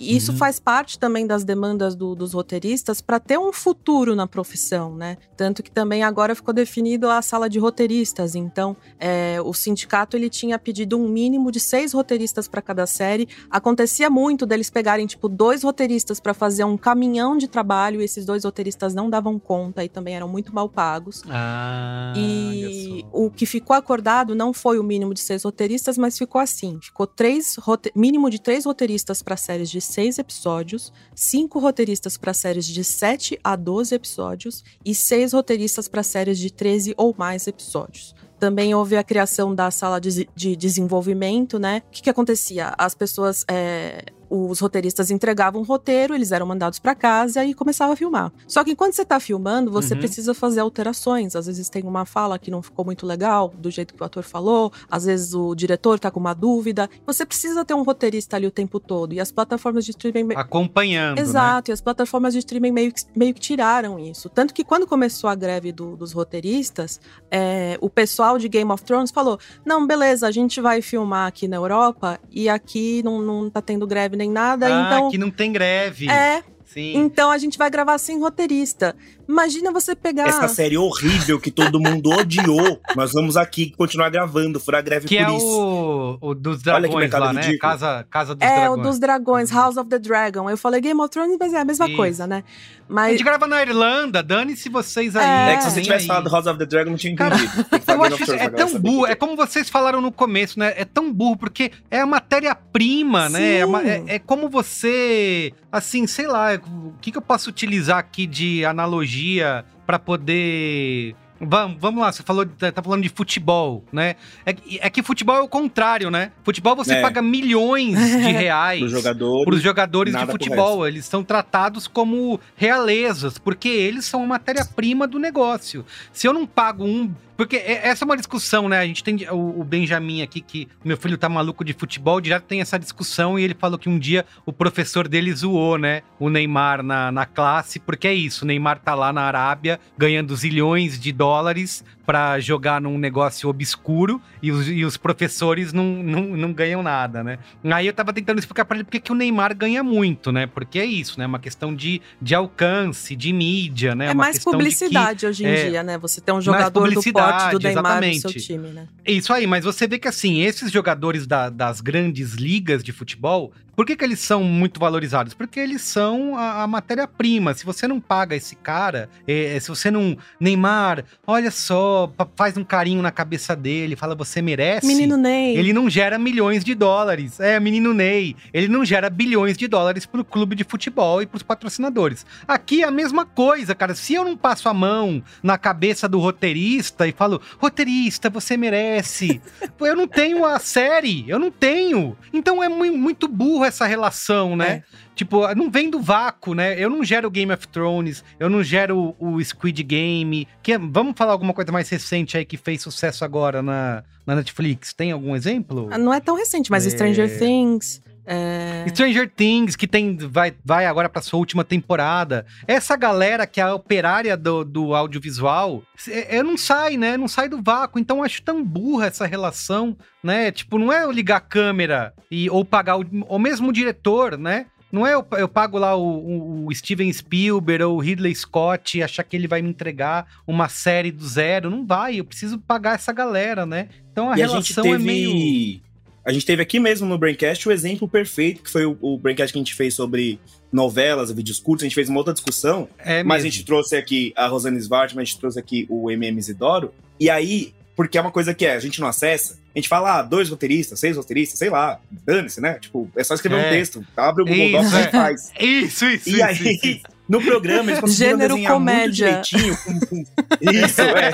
Speaker 3: E isso uhum. faz parte também das demandas do, dos roteiristas para ter um futuro na profissão, né? Tanto que também agora ficou definido a sala de roteiristas. Então, é, o sindicato ele tinha pedido um mínimo de seis roteiristas para cada série. Acontecia muito deles pegarem tipo dois roteiristas para fazer um caminhão de trabalho. E esses dois roteiristas não davam conta e também eram muito mal pagos.
Speaker 1: Ah,
Speaker 3: e o que ficou acordado não foi o mínimo de seis roteiristas, mas ficou assim: ficou três mínimo de três roteiristas para séries de seis episódios, cinco roteiristas para séries de 7 a 12 episódios e seis roteiristas para séries de 13 ou mais episódios. Também houve a criação da sala de, de desenvolvimento, né? O que, que acontecia? As pessoas é, os roteiristas entregavam um roteiro, eles eram mandados para casa e começava a filmar. Só que enquanto você tá filmando, você
Speaker 1: Uhum.
Speaker 3: precisa fazer alterações. Às vezes tem uma fala que não ficou muito legal, do jeito que o ator falou, às vezes o diretor tá com uma dúvida. Você precisa ter um roteirista ali o tempo todo. E as plataformas de streaming
Speaker 1: Acompanhando, né?
Speaker 3: Exato, e as plataformas de streaming meio que, meio que tiraram isso. Tanto que quando começou a greve do- dos roteiristas, é, o pessoal de Game of Thrones falou: não, beleza, a gente vai filmar aqui na Europa e aqui não, não tá tendo greve nem nada,
Speaker 1: Ah,
Speaker 3: então.
Speaker 1: que não tem greve.
Speaker 3: É,
Speaker 1: Sim.
Speaker 3: então a gente vai gravar sem roteirista. Imagina você pegar.
Speaker 2: Essa série horrível que todo mundo odiou. Nós vamos aqui continuar gravando, furar greve
Speaker 1: Que
Speaker 2: por
Speaker 1: é
Speaker 2: isso.
Speaker 1: o, o dos
Speaker 2: Olha que
Speaker 1: dragões lá, né? Casa, casa dos
Speaker 3: É,
Speaker 1: dragões.
Speaker 3: o dos dragões, House of the Dragon. Eu falei Game of Thrones, mas é a mesma
Speaker 1: Isso.
Speaker 3: coisa, né?
Speaker 1: A
Speaker 3: Mas
Speaker 1: gente grava na Irlanda, dane-se vocês aí.
Speaker 3: É,
Speaker 2: É que se você tivesse
Speaker 1: aí.
Speaker 2: falado House of the Dragon, não tinha
Speaker 1: Cara,
Speaker 2: entendido. Que falar
Speaker 1: Eu acho
Speaker 2: Thrones
Speaker 1: é tão burro, é como vocês falaram no começo, né? É tão burro, porque é a matéria-prima, né? É, uma- é- é como você, assim, sei lá, o que, que eu posso utilizar aqui de analogia pra poder. Vamos, vamos lá, você falou, de- tá falando de futebol, né? É, que- é que futebol é o contrário, né? Futebol você
Speaker 2: É.
Speaker 1: paga milhões de reais. Para os jogadores de
Speaker 2: nada pro
Speaker 1: futebol. Eles são tratados como realezas, porque eles são a matéria-prima do negócio. Se eu não pago um. Porque é- essa é uma discussão, né? A gente tem o, Benjamin aqui, que meu filho tá maluco de futebol, direto tem essa discussão e ele falou que um dia o professor dele zoou, né? O Neymar na, na classe, porque é isso: o Neymar tá lá na Arábia ganhando zilhões de dólares para jogar num negócio obscuro e os, e os professores não, não, não ganham nada, né? Aí eu tava tentando explicar pra ele porque que o Neymar ganha muito, né? Porque é isso, né? Uma questão de, de alcance, de mídia, né?
Speaker 3: é
Speaker 1: uma
Speaker 3: mais
Speaker 1: questão de que-
Speaker 3: publicidade hoje em
Speaker 1: é,
Speaker 3: dia, né? Você tem um jogador do
Speaker 1: publicidade,
Speaker 3: porte do Neymar no seu
Speaker 1: exatamente.
Speaker 3: time, né?
Speaker 1: Isso aí, mas você vê que assim, esses jogadores da- das grandes ligas de futebol, por que, que eles são muito valorizados? Porque eles são a, a matéria-prima. Se você não paga esse cara, é, se você não. Neymar, olha só, faz um carinho na cabeça dele, fala você merece.
Speaker 3: Menino Ney.
Speaker 1: Ele não gera milhões de dólares. É, menino Ney. Ele não gera bilhões de dólares pro clube de futebol e pros patrocinadores. Aqui é a mesma coisa, cara. Se eu não passo a mão na cabeça do roteirista e falo, roteirista, você merece. Eu não tenho a série, eu não tenho. Então é mui- muito burro essa relação, né? Tipo, não vem do vácuo, né? Eu não gero Game of Thrones, eu não gero o, o Squid Game. Que é- vamos falar alguma coisa mais recente aí que fez sucesso agora na, na Netflix? Tem algum exemplo?
Speaker 3: Ah, Não é tão recente, mas
Speaker 1: É.
Speaker 3: Stranger Things. É,
Speaker 1: Stranger Things, que tem, vai, vai agora pra sua última temporada. Essa galera que é a operária do, do audiovisual, é, é, não sai, né? Não sai do vácuo. Então eu acho tão burra essa relação, né? Tipo, não é eu ligar a câmera e, ou pagar o, o mesmo diretor, né? Não é eu, eu pago lá o, o- o Steven Spielberg ou o Ridley Scott e achar que ele vai me entregar uma série do zero. Não vai, eu preciso pagar essa galera, né? Então a
Speaker 2: E a gente
Speaker 1: relação
Speaker 2: teve.
Speaker 1: é meio.
Speaker 2: A gente teve aqui mesmo no Braincast o exemplo perfeito, que foi o, o Braincast que a gente fez sobre novelas, vídeos curtos. A gente fez uma outra discussão,
Speaker 1: É
Speaker 2: mas a
Speaker 1: mesmo.
Speaker 2: gente trouxe aqui a Rosane Svartman, a gente trouxe aqui o MM Isidoro. E aí, porque é uma coisa que é, a gente não acessa, a gente fala, ah, dois roteiristas, seis roteiristas, sei lá, dane-se, né? Tipo, é só escrever
Speaker 1: É.
Speaker 2: um texto, abre o Google Docs
Speaker 1: é.
Speaker 2: e faz.
Speaker 1: Isso, isso,
Speaker 2: E
Speaker 1: isso,
Speaker 2: aí,
Speaker 1: isso, isso.
Speaker 2: No programa, eles conseguiram
Speaker 3: Gênero
Speaker 2: desenhar
Speaker 3: comédia.
Speaker 2: muito direitinho. com- com- Isso, é.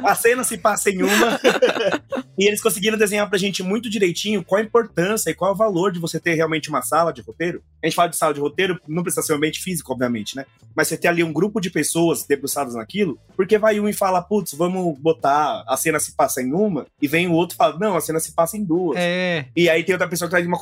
Speaker 2: A cena se passa em uma. e eles conseguiram desenhar pra gente muito direitinho qual a importância e qual é o valor de você ter realmente uma sala de roteiro. A gente fala de sala de roteiro, não precisa ser um ambiente físico, obviamente, né? Mas você ter ali um grupo de pessoas debruçadas naquilo, porque vai um e fala, putz, vamos botar a cena se passa em uma, e vem o outro e fala, não, a cena se passa em duas.
Speaker 1: É,
Speaker 2: E aí tem outra pessoa que traz uma,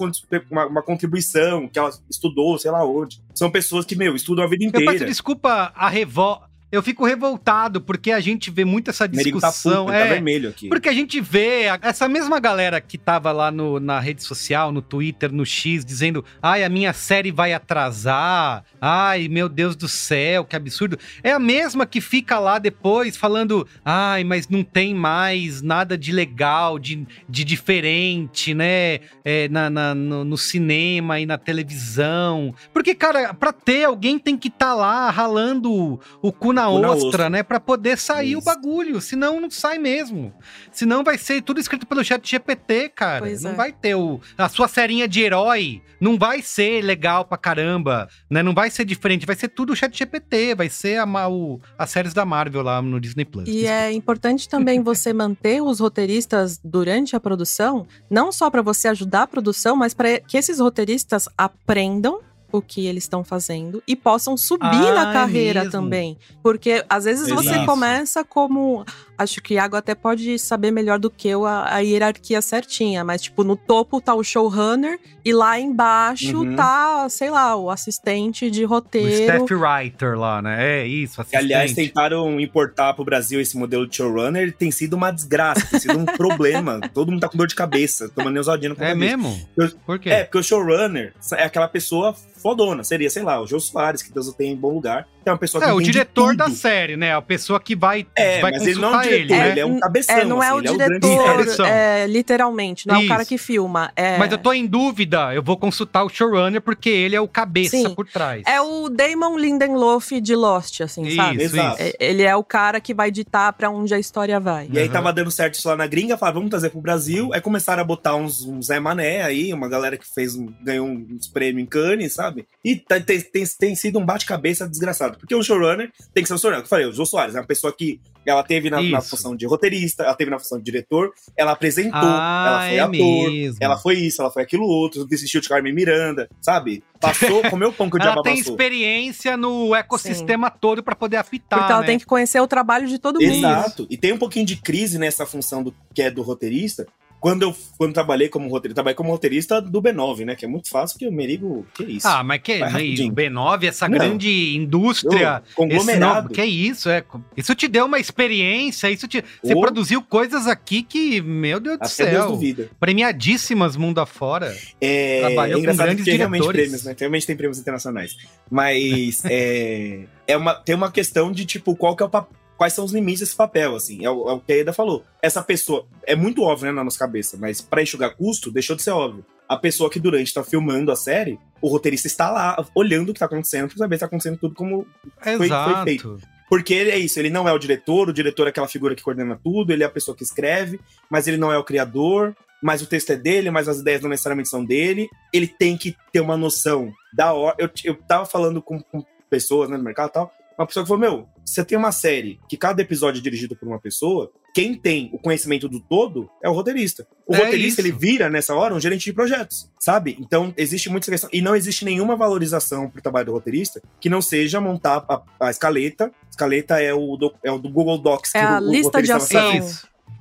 Speaker 2: uma, uma contribuição, que ela estudou, sei lá onde. São pessoas que, meu, estudam a vida
Speaker 1: Eu
Speaker 2: inteira.
Speaker 1: peço desculpa a revol... Eu fico revoltado porque a gente vê muito essa
Speaker 2: tá
Speaker 1: discussão.
Speaker 2: puto, tá
Speaker 1: é,
Speaker 2: vermelho aqui.
Speaker 1: porque a gente vê essa mesma galera que tava lá no- na rede social, no Twitter, no X, dizendo: ai, a minha série vai atrasar, ai, meu Deus do céu, que absurdo. É a mesma que fica lá depois falando: ai, mas não tem mais nada de legal, de, de diferente, né? É, na, na- no, no cinema e na televisão. Porque, cara, pra ter, alguém tem que estar lá ralando o cu na na ostra. né? Pra poder sair o
Speaker 2: Isso.
Speaker 1: bagulho. Senão não sai mesmo. Senão vai ser tudo escrito pelo chat GPT, cara.
Speaker 3: Pois
Speaker 1: não
Speaker 3: é.
Speaker 1: vai ter o. A sua serinha de herói não vai ser legal pra caramba, né? Não vai ser diferente. Vai ser tudo o chat GPT. Vai ser a, o- as séries da Marvel lá no Disney Plus.
Speaker 3: E é importante também você manter os roteiristas durante a produção, não só para você ajudar a produção, mas para que esses roteiristas aprendam o que eles estão fazendo e possam subir
Speaker 1: Ah,
Speaker 3: na carreira
Speaker 1: mesmo?
Speaker 3: também. Porque às vezes você
Speaker 2: Exato.
Speaker 3: começa como. Acho que o Iago até pode saber melhor do que eu a, a hierarquia certinha, mas tipo, no topo tá o showrunner e lá embaixo
Speaker 2: Uhum.
Speaker 3: tá, sei lá, o assistente de
Speaker 1: O
Speaker 3: roteiro.
Speaker 1: staff writer lá, né? É isso,
Speaker 2: Que,
Speaker 1: assistente.
Speaker 2: aliás, tentaram importar pro Brasil esse modelo de showrunner, tem sido uma desgraça, tem sido um problema. Todo mundo tá com dor de cabeça, tomando neosodina com
Speaker 1: É mesmo?
Speaker 2: Eu-
Speaker 1: Por quê?
Speaker 2: É, porque o showrunner é aquela pessoa fodona. Seria, sei lá, o Jô Soares, que Deus o tenha em bom lugar. É uma pessoa que
Speaker 1: É, o diretor
Speaker 2: tudo.
Speaker 1: da série, né? A pessoa que vai,
Speaker 2: É,
Speaker 1: vai
Speaker 2: mas ele não é um
Speaker 1: consultar
Speaker 2: diretor,
Speaker 1: ele, né?
Speaker 2: ele é um cabeção.
Speaker 3: É, não é
Speaker 2: assim,
Speaker 3: o
Speaker 2: ele grande
Speaker 3: diretor, é, literalmente, não é o cara
Speaker 1: Isso.
Speaker 3: que filma. É,
Speaker 1: Mas eu tô em dúvida, eu vou consultar o showrunner porque ele é o cabeça
Speaker 3: Sim.
Speaker 1: por trás.
Speaker 3: é o Damon Lindelof de Lost, assim,
Speaker 1: Isso,
Speaker 3: sabe?
Speaker 2: Exato.
Speaker 3: É- Ele é o cara que vai ditar pra onde a história vai.
Speaker 2: E aí
Speaker 1: Uhum.
Speaker 2: tava dando certo isso lá na gringa, falaram, vamos trazer pro Brasil. Aí começaram a botar uns, uns Zé Mané aí, uma galera que fez um, ganhou uns prêmios em Cannes, sabe? E tá- tem, tem, tem sido um bate-cabeça desgraçado. Porque o showrunner tem que ser o showrunner. Que eu falei, o Jô Soares é uma pessoa que ela teve na, na função de roteirista, ela teve na função de diretor, ela apresentou,
Speaker 1: Ah,
Speaker 2: ela foi
Speaker 1: é
Speaker 2: ator,
Speaker 1: mesmo.
Speaker 2: ela foi isso, ela foi aquilo outro, desistiu de Carmen Miranda, sabe? Passou, comeu o pão que o
Speaker 1: Ela
Speaker 2: diabo
Speaker 1: tem
Speaker 2: passou.
Speaker 1: experiência no ecossistema todo pra poder apitar,
Speaker 3: Porque ela
Speaker 1: né?
Speaker 3: tem que conhecer o trabalho de todo mundo.
Speaker 2: Exato. E tem um pouquinho de crise nessa função do que é do roteirista. Quando eu quando trabalhei como roteirista, trabalhei como roteirista do B9, né? Que é muito fácil, porque o Merigo, que isso?
Speaker 1: Ah, mas que
Speaker 2: rapidinho.
Speaker 1: o B9, essa
Speaker 2: Não.
Speaker 1: grande indústria,
Speaker 2: Ô, conglomerado.
Speaker 1: esse no- que isso, é, isso te deu uma experiência, isso te, você produziu coisas aqui que, meu Deus do
Speaker 2: Até Deus
Speaker 1: céu,
Speaker 2: duvida.
Speaker 1: premiadíssimas mundo afora.
Speaker 2: É,
Speaker 1: Trabalhou
Speaker 2: é
Speaker 1: com grandes
Speaker 2: porque realmente
Speaker 1: diretores.
Speaker 2: prêmios, né? Realmente tem prêmios internacionais. Mas é, é uma, tem uma questão de, tipo, qual que é o pa- quais são os limites desse papel, assim. É o, é o que a Eda falou. Essa pessoa, é muito óbvio, né, na nossa cabeça, mas pra enxugar custo, deixou de ser óbvio. A pessoa que durante tá filmando a série, o roteirista está lá, olhando o que tá acontecendo, pra saber se tá acontecendo tudo como foi
Speaker 1: Exato.
Speaker 2: feito. Porque ele é isso, ele não é o diretor, o diretor é aquela figura que coordena tudo, ele é a pessoa que escreve, mas ele não é o criador, mas o texto é dele, mas as ideias não necessariamente são dele. Ele tem que ter uma noção da hora. Eu, eu tava falando com, com pessoas né, no mercado e tal, uma pessoa que falou: Meu, você tem uma série que cada episódio é dirigido por uma pessoa, quem tem o conhecimento do todo é o roteirista. O
Speaker 1: É
Speaker 2: roteirista,
Speaker 1: isso.
Speaker 2: ele vira, nessa hora, um gerente de projetos, sabe? Então, existe muita questão. E não existe nenhuma valorização pro trabalho do roteirista que não seja montar a, a escaleta. Escaleta é o, do, é o do Google Docs.
Speaker 3: É
Speaker 2: que
Speaker 3: a
Speaker 2: o, o
Speaker 3: lista de ação.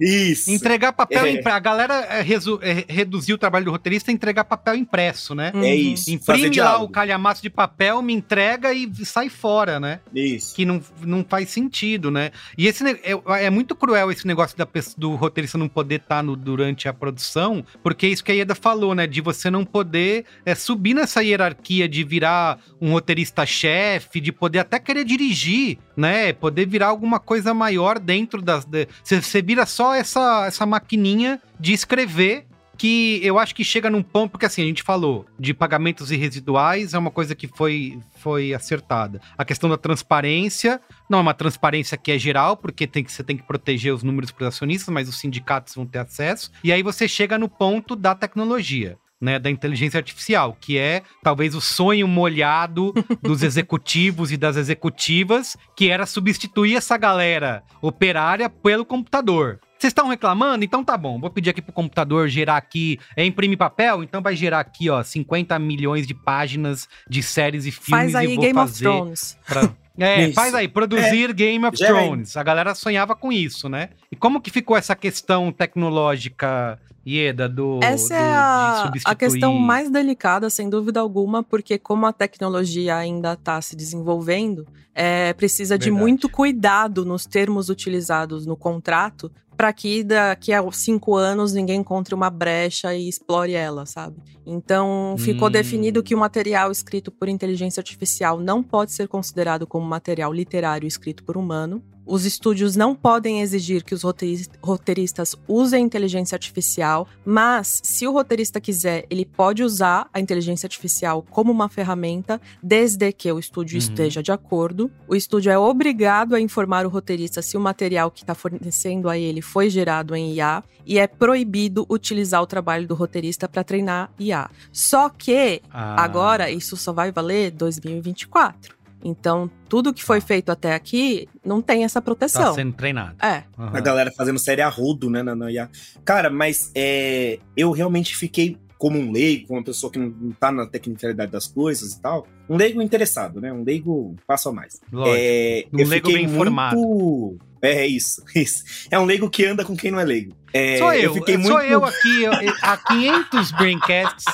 Speaker 1: Isso.
Speaker 2: Isso.
Speaker 1: Entregar papel
Speaker 2: É.
Speaker 1: impresso. A galera é, resu- é, reduziu o trabalho do roteirista a entregar papel impresso, né?
Speaker 3: Uhum.
Speaker 2: É isso. fazer
Speaker 1: Imprime lá
Speaker 2: diálogo.
Speaker 1: o calhamaço de papel, me entrega e sai fora, né?
Speaker 2: Isso.
Speaker 1: Que não, não faz sentido, né? E esse ne- é, é muito cruel esse negócio da, do roteirista não poder estar durante a produção, porque é isso que a Ieda falou, né? De você não poder é, subir nessa hierarquia de virar um roteirista-chefe, de poder até querer dirigir, né? Poder virar alguma coisa maior dentro das. de- Você você vira só essa, essa maquininha de escrever que eu acho que chega num ponto, porque assim, a gente falou de pagamentos irresiduais, é uma coisa que foi, foi acertada. A questão da transparência, não é uma transparência que é geral, porque tem que, você tem que proteger os números para os acionistas, mas os sindicatos vão ter acesso. E aí você chega no ponto da tecnologia. Né, da inteligência artificial, que é talvez o sonho molhado dos executivos e das executivas, que era substituir essa galera operária pelo computador. Vocês estão reclamando? Então tá bom. Vou pedir aqui pro computador gerar aqui. É imprimir papel? Então vai gerar aqui, ó, 50 milhões de páginas de séries e filmes
Speaker 3: Faz
Speaker 1: e
Speaker 3: aí
Speaker 1: vou
Speaker 3: Game of
Speaker 1: fazer.
Speaker 3: Thrones.
Speaker 1: pra- É,
Speaker 2: Isso.
Speaker 1: faz aí, produzir Game of. Thrones. A galera sonhava com isso, né? E como que ficou essa questão tecnológica, Ieda, do.
Speaker 3: Essa
Speaker 1: do-
Speaker 3: é
Speaker 1: de
Speaker 3: a, a questão mais delicada, sem dúvida alguma, porque como a tecnologia ainda está se desenvolvendo, é, precisa de
Speaker 1: Verdade.
Speaker 3: muito cuidado nos termos utilizados no contrato para que daqui a cinco anos ninguém encontre uma brecha e explore ela, sabe? Então ficou
Speaker 1: Hum.
Speaker 3: definido que o material escrito por inteligência artificial não pode ser considerado como material literário escrito por humano. os estúdios não podem exigir que os roteiri- roteiristas usem inteligência artificial, mas se o roteirista quiser, ele pode usar a inteligência artificial como uma ferramenta, desde que o estúdio
Speaker 1: Uhum.
Speaker 3: esteja de acordo. O estúdio é obrigado a informar o roteirista se o material que está fornecendo a ele foi gerado em IA e é proibido utilizar o trabalho do roteirista para treinar IA. Só que
Speaker 1: Ah,
Speaker 3: Agora, isso só vai valer 2024. Então, tudo que foi feito até aqui não tem essa
Speaker 1: Tá
Speaker 3: proteção.
Speaker 1: sendo treinado.
Speaker 3: É.
Speaker 1: Aham.
Speaker 2: A galera fazendo série a rodo, né, na, na IA. Cara, mas é, eu realmente fiquei como um leigo, como uma pessoa que não, não tá na tecnicalidade das coisas e tal. Um leigo interessado, né? Um leigo passo a mais.
Speaker 1: Lógico.
Speaker 2: É,
Speaker 1: Um
Speaker 2: eu
Speaker 1: leigo
Speaker 2: fiquei
Speaker 1: bem informado.
Speaker 2: Muito- É isso, isso. É um leigo que anda com quem não é leigo. É,
Speaker 1: sou eu,
Speaker 2: fiquei
Speaker 1: sou
Speaker 2: muito...
Speaker 1: eu aqui, eu- eu- há 500 Braincasts,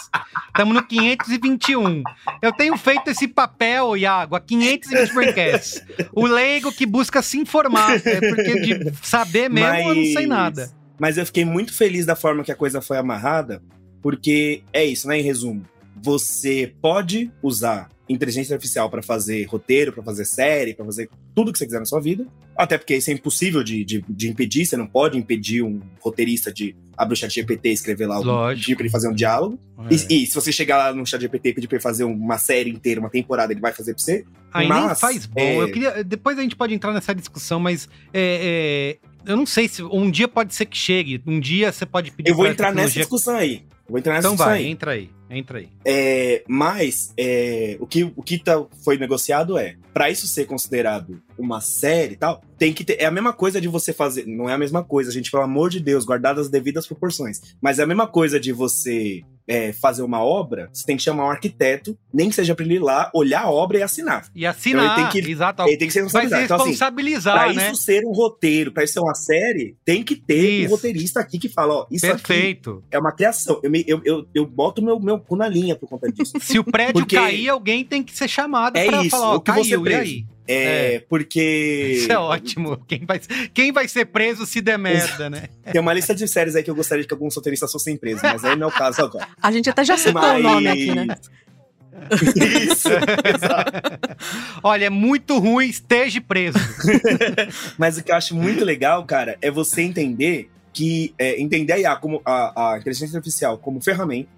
Speaker 1: estamos no 521. Eu tenho feito esse papel, Iago, há 520 Braincasts. O leigo que busca se informar, é porque de saber mesmo eu não sei
Speaker 2: Mas-
Speaker 1: nada.
Speaker 2: Mas eu fiquei muito feliz da forma que a coisa foi amarrada, porque é isso, né? Em resumo, você pode usar inteligência artificial para fazer roteiro, para fazer série, para fazer tudo que você quiser na sua vida. Até porque isso é impossível de, de, de impedir, você não pode impedir um roteirista de abrir o chat GPT e escrever lá,
Speaker 1: Lógico.
Speaker 2: pedir pra ele fazer um diálogo.
Speaker 1: É.
Speaker 2: E, e se você chegar lá no chat GPT e pedir pra ele fazer uma série inteira, uma temporada, ele vai fazer pra você.
Speaker 1: Aí nem
Speaker 2: Mas,
Speaker 1: faz bom.
Speaker 2: é-
Speaker 1: Eu queria, depois a gente pode entrar nessa discussão, mas é, é, eu não sei se um dia pode ser que chegue. Um dia você pode pedir
Speaker 2: Eu vou entrar nessa discussão aí. Eu vou entrar nessa
Speaker 1: Então vai,
Speaker 2: aí.
Speaker 1: entra aí, entra aí.
Speaker 2: É, mas é, o que, o que tá, foi negociado é, pra isso ser considerado uma série e tal, tem que ter. É a mesma coisa de você fazer. Não é a mesma coisa, gente, pelo amor de Deus, guardadas as devidas proporções. Mas é a mesma coisa de você é, fazer uma obra, você tem que chamar um arquiteto, nem que seja pra ele ir lá, olhar a obra e assinar.
Speaker 1: E assinar,
Speaker 2: Então ele tem que-
Speaker 1: exato.
Speaker 2: Ele tem que ser responsabilidade. Então, assim,
Speaker 1: responsabilizar,
Speaker 2: pra
Speaker 1: né?
Speaker 2: isso ser um roteiro, pra isso ser uma série, tem que ter
Speaker 1: Isso.
Speaker 2: um roteirista aqui que fala, ó, isso aqui
Speaker 1: Perfeito.
Speaker 2: é uma criação. Eu, me- eu, eu, eu boto meu, meu cu na linha por conta disso.
Speaker 1: Se o prédio
Speaker 2: Porque-
Speaker 1: cair, alguém tem que ser chamado
Speaker 2: É
Speaker 1: pra
Speaker 2: isso,
Speaker 1: falar, ó,
Speaker 2: o que você
Speaker 1: caiu, e
Speaker 2: preso.
Speaker 1: aí?
Speaker 2: É, porque.
Speaker 1: Isso é ótimo. Quem vai, quem vai ser preso se der merda, né?
Speaker 2: Tem uma lista de séries aí que eu gostaria que alguns roteiristas fossem presos, mas aí não é o caso agora.
Speaker 3: A gente até já citou
Speaker 2: Mas-
Speaker 3: o nome aqui, né?
Speaker 2: Isso.
Speaker 1: Olha, é muito ruim, esteja preso.
Speaker 2: Mas o que eu acho muito legal, cara, é você entender que. é, entender a IA como a, a inteligência artificial como ferramenta,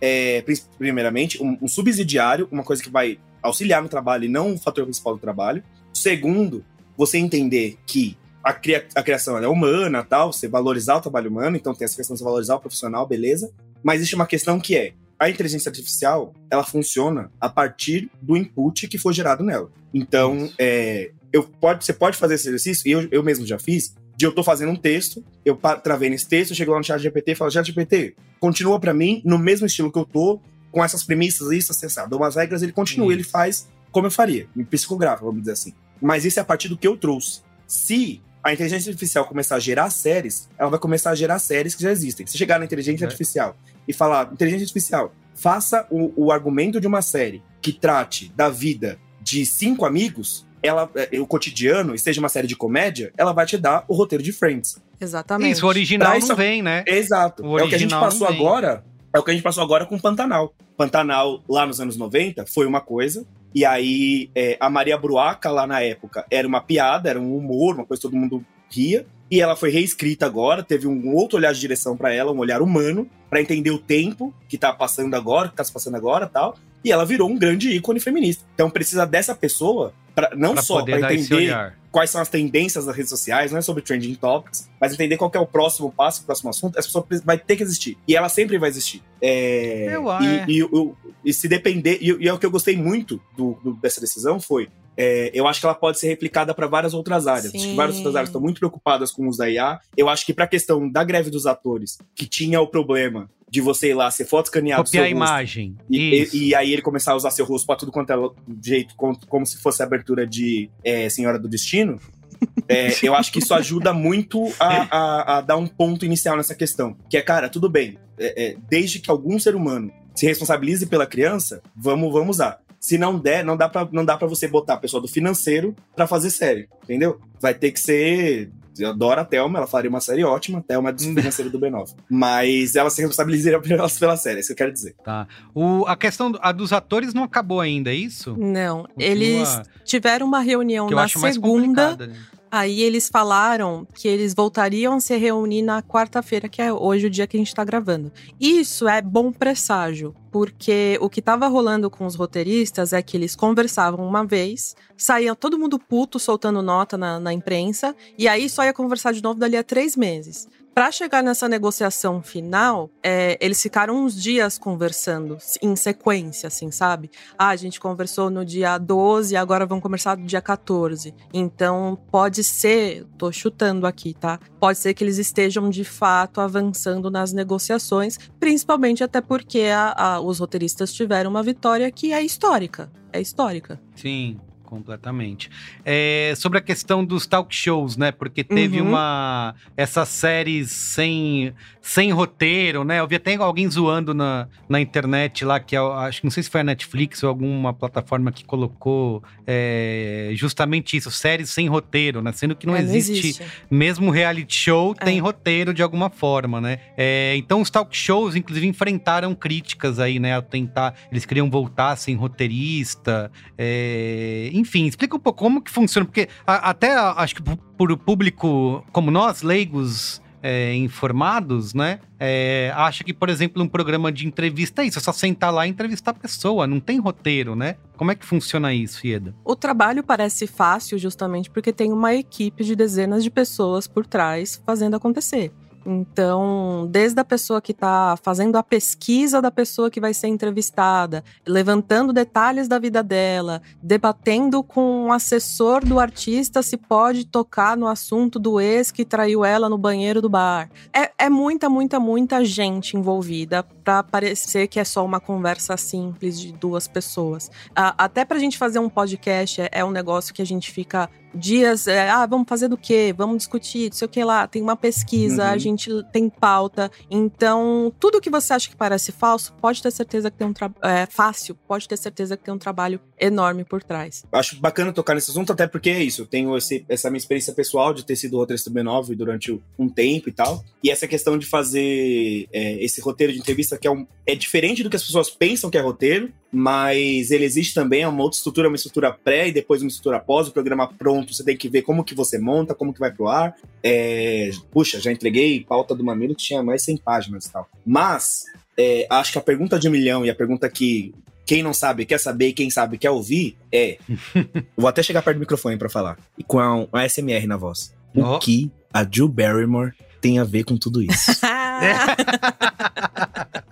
Speaker 2: é, primeiramente, um, um subsidiário, uma coisa que vai auxiliar no trabalho e não o fator principal do trabalho. Segundo, você entender que a, cria- a criação é humana, tal, você valorizar o trabalho humano, então tem essa questão de você valorizar o profissional, beleza. Mas existe uma questão que é a inteligência artificial, ela funciona a partir do input que foi gerado nela. Então, é, eu pode, você pode fazer esse exercício, e eu, eu mesmo já fiz, de eu tô fazendo um texto, eu travei nesse texto, eu chego lá no chat GPT e falo, chat GPT, continua pra mim no mesmo estilo que eu tô, com essas premissas, isso, assim, assim, dou umas regras, ele continua,
Speaker 1: Isso.
Speaker 2: ele faz como eu faria, me psicografa, vamos dizer assim. Mas isso é a partir do que eu trouxe. Se a inteligência artificial começar a gerar séries, ela vai começar a gerar séries que já existem. Se chegar na inteligência
Speaker 1: É.
Speaker 2: artificial e falar, inteligência artificial, faça o, o argumento de uma série que trate da vida de cinco amigos, ela, é, o cotidiano, e seja uma série de comédia, ela vai te dar o roteiro de Friends.
Speaker 3: Exatamente.
Speaker 1: Isso, o original
Speaker 2: Pra
Speaker 1: não
Speaker 2: isso-
Speaker 1: vem, né?
Speaker 2: Exato.
Speaker 1: O
Speaker 2: é o que a gente
Speaker 1: original
Speaker 2: passou agora. É o que a gente passou agora com Pantanal. Pantanal, lá nos anos 90, foi uma coisa. E aí, é, a Maria Bruaca, lá na época, era uma piada, era um humor, uma coisa que todo mundo ria. E ela foi reescrita agora, teve um outro olhar de direção pra ela, um olhar humano, pra entender o tempo que tá passando agora, que tá se passando agora tal. E ela virou um grande ícone feminista. Então precisa dessa pessoa, pra, não
Speaker 1: Pra
Speaker 2: só
Speaker 1: esse
Speaker 2: entender. Quais são as tendências das redes sociais, não é sobre trending topics, mas entender qual é o próximo passo, o próximo assunto, essa pessoa vai ter que existir. E ela sempre vai existir. É,
Speaker 1: Eu,
Speaker 2: e, e, o- e se depender, e, e é o que eu gostei muito do- do- dessa decisão foi. É, eu acho que ela pode ser replicada para várias outras áreas. Acho que várias outras áreas estão muito preocupadas com o uso da IA. Eu acho que para a questão da greve dos atores, que tinha o problema de você ir lá ser foto escaneado
Speaker 1: Copiar a imagem.
Speaker 2: e, e- e aí ele começar a usar seu rosto pra tudo quanto é jeito, como, como se fosse a abertura de é, Senhora do Destino. é, eu acho que isso ajuda muito a, a- a dar um ponto inicial nessa questão. Que é, cara, tudo bem. é, é, desde que algum ser humano se responsabilize pela criança, vamos, vamos usar. Se não der, não dá pra, não dá pra você botar a pessoa do financeiro pra fazer série, entendeu? Vai ter que ser. Eu adoro a Thelma, ela faria uma série ótima. A Thelma é do financeiro do B9. Mas ela se responsabilizaria pela, pela série, é isso que eu quero dizer.
Speaker 1: Tá. O, a questão do- a dos atores não acabou ainda, é isso?
Speaker 3: Não,
Speaker 1: Continua-
Speaker 3: eles tiveram uma reunião
Speaker 1: que eu
Speaker 3: na segunda
Speaker 1: né?
Speaker 3: Aí eles falaram que eles voltariam a se reunir na quarta-feira, que é hoje o dia que a gente tá gravando. Isso é bom presságio, porque o que tava rolando com os roteiristas é que eles conversavam uma vez, saía todo mundo puto soltando nota na, na imprensa, e aí só ia conversar de novo dali a três meses. Para chegar nessa negociação final, é, eles ficaram uns dias conversando em sequência, assim, sabe? Ah, a gente conversou no dia 12, agora vamos conversar no dia 14. Então, pode ser, tô chutando aqui, tá? Pode ser que eles estejam de fato avançando nas negociações, principalmente até porque a, a, os roteiristas tiveram uma vitória que é histórica. É histórica.
Speaker 1: Sim, completamente. É, sobre a questão dos talk shows, né? Porque teve
Speaker 3: Uhum.
Speaker 1: uma. Essas séries sem, sem roteiro, né? Eu vi até alguém zoando na, na internet lá, que é, acho que não sei se foi a Netflix ou alguma plataforma que colocou é, justamente isso, séries sem roteiro, né? Sendo que não
Speaker 3: É,
Speaker 1: existe mesmo reality show
Speaker 3: É.
Speaker 1: tem roteiro de alguma forma, né? É, então os talk shows, inclusive, enfrentaram críticas aí, né? Ao tentar. Eles queriam voltar sem roteirista. é, enfim, explica um pouco como que funciona, porque a- até acho que por público como nós, leigos. é, informados, né? É, acha que, por exemplo, um programa de entrevista é isso, é só sentar lá e entrevistar a pessoa, não tem roteiro, né? Como é que funciona isso, Ieda?
Speaker 3: O trabalho parece fácil justamente porque tem uma equipe de dezenas de pessoas por trás fazendo acontecer. Então, desde a pessoa que está fazendo a pesquisa da pessoa que vai ser entrevistada, levantando detalhes da vida dela, debatendo com um assessor do artista se pode tocar no assunto do ex que traiu ela no banheiro do bar. É, é muita, muita, muita gente envolvida para parecer que é só uma conversa simples de duas pessoas. Até pra gente fazer um podcast é, é um negócio que a gente fica dias, é, ah, vamos fazer do quê? Vamos discutir, não sei o que lá, tem uma pesquisa,
Speaker 2: Uhum.
Speaker 3: a gente tem pauta. Então, tudo que você acha que parece falso, pode ter certeza que tem um trabalho é, fácil, pode ter certeza que tem um trabalho enorme por trás.
Speaker 2: Acho bacana tocar nesse assunto, até porque é isso. Eu tenho esse- essa minha experiência pessoal de ter sido roteirista do B9 durante um tempo e tal. E essa questão de fazer é, esse roteiro de entrevista, que é, um, é diferente do que as pessoas pensam que é roteiro, mas ele existe também, é uma outra estrutura, uma estrutura pré e depois uma estrutura pós. O programa pronto, você tem que ver como que você monta, como que vai pro ar. É, puxa, já entreguei pauta do Mamilo que tinha mais 100 páginas e tal. Mas, é, acho que a pergunta de um milhão e a pergunta que quem não sabe quer saber e quem sabe quer ouvir é. Vou até chegar perto do microfone pra falar. E com a, ASMR na voz. O
Speaker 1: Ó.
Speaker 2: que a Jill Barrymore tem a ver com tudo isso?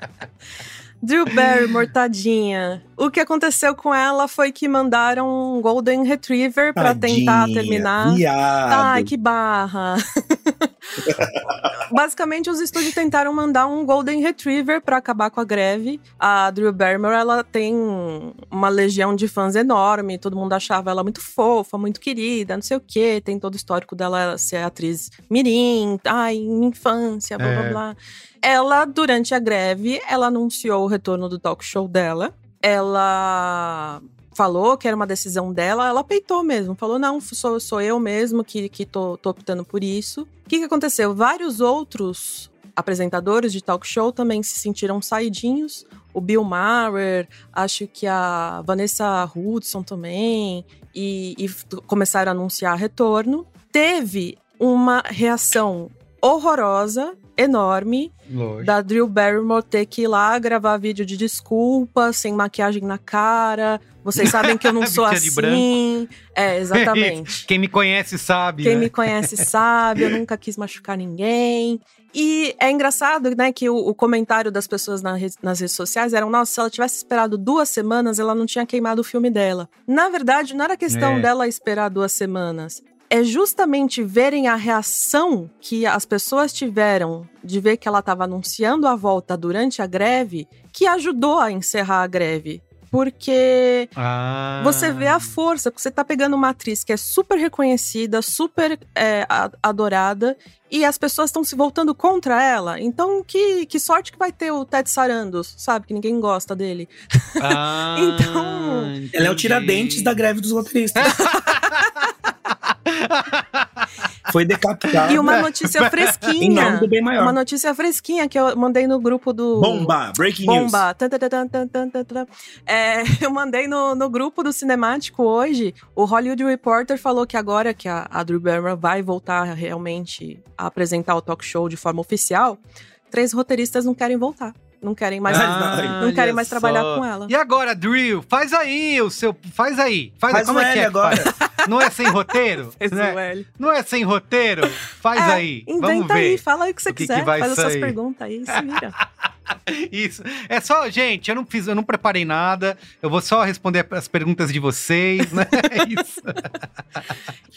Speaker 3: Drew Barrymore, tadinha. O que aconteceu com ela foi que mandaram um Golden Retriever pra tentar terminar.
Speaker 2: Viado.
Speaker 3: Ai, que barra. Basicamente, os estúdios tentaram mandar um Golden Retriever pra acabar com a greve. A Drew Barrymore, ela tem uma legião de fãs enorme. Todo mundo achava ela muito fofa, muito querida, não sei o quê. Tem todo o histórico dela ser atriz mirim, ai, infância, blá, blá,
Speaker 1: É.
Speaker 3: blá. Ela, durante a greve, ela anunciou o retorno do talk show dela. Ela falou que era uma decisão dela, ela peitou mesmo. Falou, não, sou, sou eu mesmo que, que tô, tô optando por isso. O que, que aconteceu? Vários outros apresentadores de talk show também se sentiram saidinhos. O Bill Maher, acho que a Vanessa Hudson também, e, e começaram a anunciar retorno. Teve uma reação horrorosa, enorme,
Speaker 1: Lógico.
Speaker 3: da Drew Barrymore ter que ir lá gravar vídeo de desculpa, sem maquiagem na cara. Vocês sabem que eu não sou assim. É, exatamente.
Speaker 1: Quem me conhece sabe.
Speaker 3: Quem
Speaker 1: né?
Speaker 3: me conhece sabe, eu nunca quis machucar ninguém. E é engraçado, né, que o, o comentário das pessoas na re- nas redes sociais era: nossa, se ela tivesse esperado duas semanas, ela não tinha queimado o filme dela. Na verdade, não era questão
Speaker 1: É.
Speaker 3: dela esperar duas semanas. É justamente verem a reação que as pessoas tiveram de ver que ela estava anunciando a volta durante a greve que ajudou a encerrar a greve. Porque
Speaker 1: Ah.
Speaker 3: você vê a força, porque você tá pegando uma atriz que é super reconhecida, super é, adorada, e as pessoas estão se voltando contra ela. Então, que, que sorte que vai ter o Ted Sarandos, sabe? Que ninguém gosta dele.
Speaker 1: Ah,
Speaker 3: Então,
Speaker 2: Ela é o
Speaker 1: entendi.
Speaker 2: tiradentes da greve dos roteiristas. Foi decapitado.
Speaker 3: E uma notícia
Speaker 2: em nome
Speaker 3: fresquinha.
Speaker 2: do bem maior.
Speaker 3: Uma notícia fresquinha que eu mandei no grupo do.
Speaker 2: Bomba, breaking news.
Speaker 3: Bomba. Tan. É, eu mandei no, no grupo do Cinemático hoje. O Hollywood Reporter falou que agora que a, a Drew Barrymore vai voltar realmente a apresentar o talk show de forma oficial, três roteiristas não querem voltar. Não querem mais,
Speaker 2: Ah,
Speaker 3: não querem mais trabalhar com ela.
Speaker 1: E agora, Drill? Faz aí o seu. Faz aí. Faz,
Speaker 2: Faz
Speaker 1: como é que é? que
Speaker 2: agora.
Speaker 1: Não é sem roteiro?
Speaker 3: Fez
Speaker 1: não,
Speaker 3: o
Speaker 1: é,
Speaker 3: L.
Speaker 1: não é sem roteiro? Faz
Speaker 3: É,
Speaker 1: aí. Vamos
Speaker 3: Inventa
Speaker 1: ver.
Speaker 3: aí, fala aí o que você
Speaker 1: o que que
Speaker 3: quiser.
Speaker 1: vai
Speaker 3: faz as suas
Speaker 1: sair.
Speaker 3: perguntas aí, se vira.
Speaker 1: Isso. É só, gente, eu não fiz, eu não preparei nada. Eu vou só responder as perguntas de vocês, né? É isso.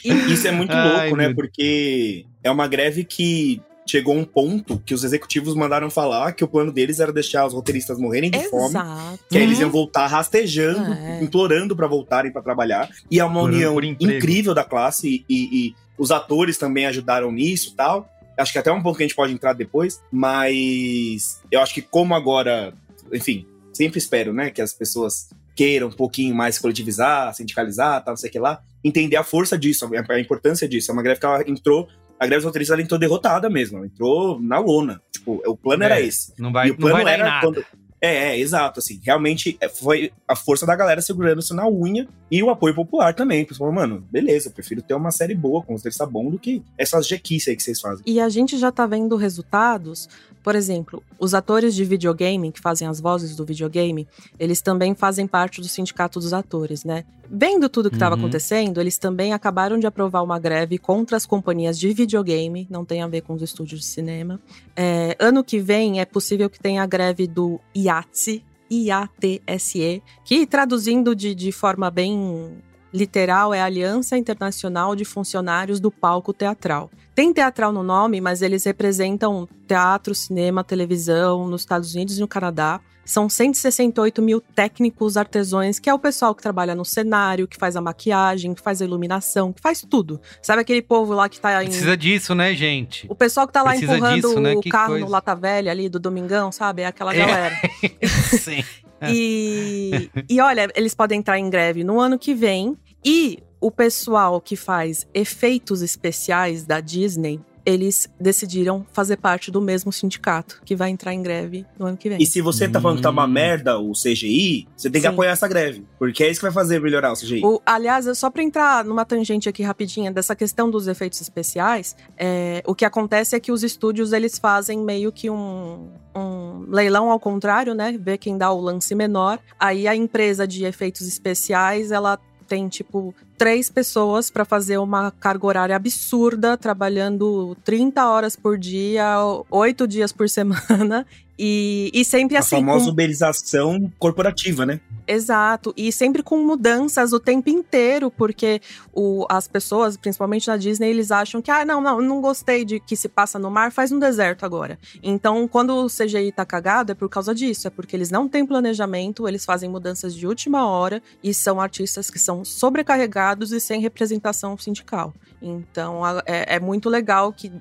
Speaker 2: Isso é muito
Speaker 1: Ai,
Speaker 2: louco, né?
Speaker 1: meu-
Speaker 2: Porque é uma greve que chegou um ponto que os executivos mandaram falar que o plano deles era deixar os roteiristas morrerem de fome.
Speaker 3: Exato.
Speaker 2: Que aí eles
Speaker 1: Uhum.
Speaker 2: iam voltar rastejando,
Speaker 3: É.
Speaker 2: implorando pra voltarem pra trabalhar. E é uma
Speaker 1: Por-
Speaker 2: união
Speaker 1: por
Speaker 2: incrível da classe e, e os atores também ajudaram nisso e tal. Acho que até um ponto que a gente pode entrar depois, mas eu acho que como agora, enfim, sempre espero, né, que as pessoas queiram um pouquinho mais coletivizar, sindicalizar, tal, não sei o que lá, entender a força disso, a, a importância disso. É uma greve que ela entrou, a greve dos roteiristas ela entrou derrotada mesmo, ela entrou na lona. Tipo, o plano era
Speaker 1: É.
Speaker 2: esse.
Speaker 1: Não vai,
Speaker 2: E o
Speaker 1: não
Speaker 2: plano
Speaker 1: vai dar em
Speaker 2: era
Speaker 1: nada.
Speaker 2: quando- É, é, exato, assim, realmente é, foi a força da galera segurando isso na unha e o apoio popular também. Pessoal, mano, beleza, eu prefiro ter uma série boa com roteirista bom do que essas jequices aí que vocês fazem.
Speaker 3: E a gente já tá vendo resultados. Por exemplo, os atores de videogame, que fazem as vozes do videogame, eles também fazem parte do sindicato dos atores, né? Vendo tudo que estava
Speaker 1: Uhum.
Speaker 3: acontecendo, eles também acabaram de aprovar uma greve contra as companhias de videogame, não tem a ver com os estúdios de cinema. É, ano que vem é possível que tenha a greve do IATSE, IATSE, que traduzindo de, de forma bem literal é a Aliança Internacional de Funcionários do Palco Teatral. Tem teatral no nome, mas eles representam teatro, cinema, televisão nos Estados Unidos e no Canadá. São 168 mil técnicos artesãos, que é o pessoal que trabalha no cenário, que faz a maquiagem, que faz a iluminação, que faz tudo. Sabe aquele povo lá que tá em.
Speaker 1: Precisa disso, né, gente?
Speaker 3: O pessoal que tá lá
Speaker 1: Precisa
Speaker 3: empurrando
Speaker 1: disso, né?
Speaker 3: o
Speaker 1: Que
Speaker 3: carro
Speaker 1: coisa.
Speaker 3: no Lata Velha ali do Domingão, sabe? É aquela
Speaker 1: É.
Speaker 3: galera.
Speaker 1: Sim.
Speaker 3: E, e olha, eles podem entrar em greve no ano que vem. E o pessoal que faz efeitos especiais da Disney, eles decidiram fazer parte do mesmo sindicato, que vai entrar em greve no ano que vem.
Speaker 2: E se você tá falando que tá uma
Speaker 1: Hum.
Speaker 2: merda o CGI, você tem que
Speaker 3: Sim.
Speaker 2: apoiar essa greve. Porque é isso que vai fazer melhorar o CGI.
Speaker 3: O- aliás, só para entrar numa tangente aqui rapidinha dessa questão dos efeitos especiais, é, o que acontece é que os estúdios eles fazem meio que um, um leilão ao contrário, né? Ver quem dá o lance menor. Aí a empresa de efeitos especiais ela tem tipo três pessoas para fazer uma carga horária absurda, trabalhando 30 horas por dia, oito dias por semana. E, e sempre
Speaker 2: a
Speaker 3: assim.
Speaker 2: famosa
Speaker 3: com-
Speaker 2: uberização corporativa, né?
Speaker 3: Exato, e sempre com mudanças o tempo inteiro, porque o, as pessoas, principalmente na Disney, eles acham que, ah, não, não, não gostei de que se passa no mar, faz no deserto agora. Então, quando o CGI tá cagado, é por causa disso, é porque eles não têm planejamento, eles fazem mudanças de última hora e são artistas que são sobrecarregados e sem representação sindical. Então, a- é, é muito legal que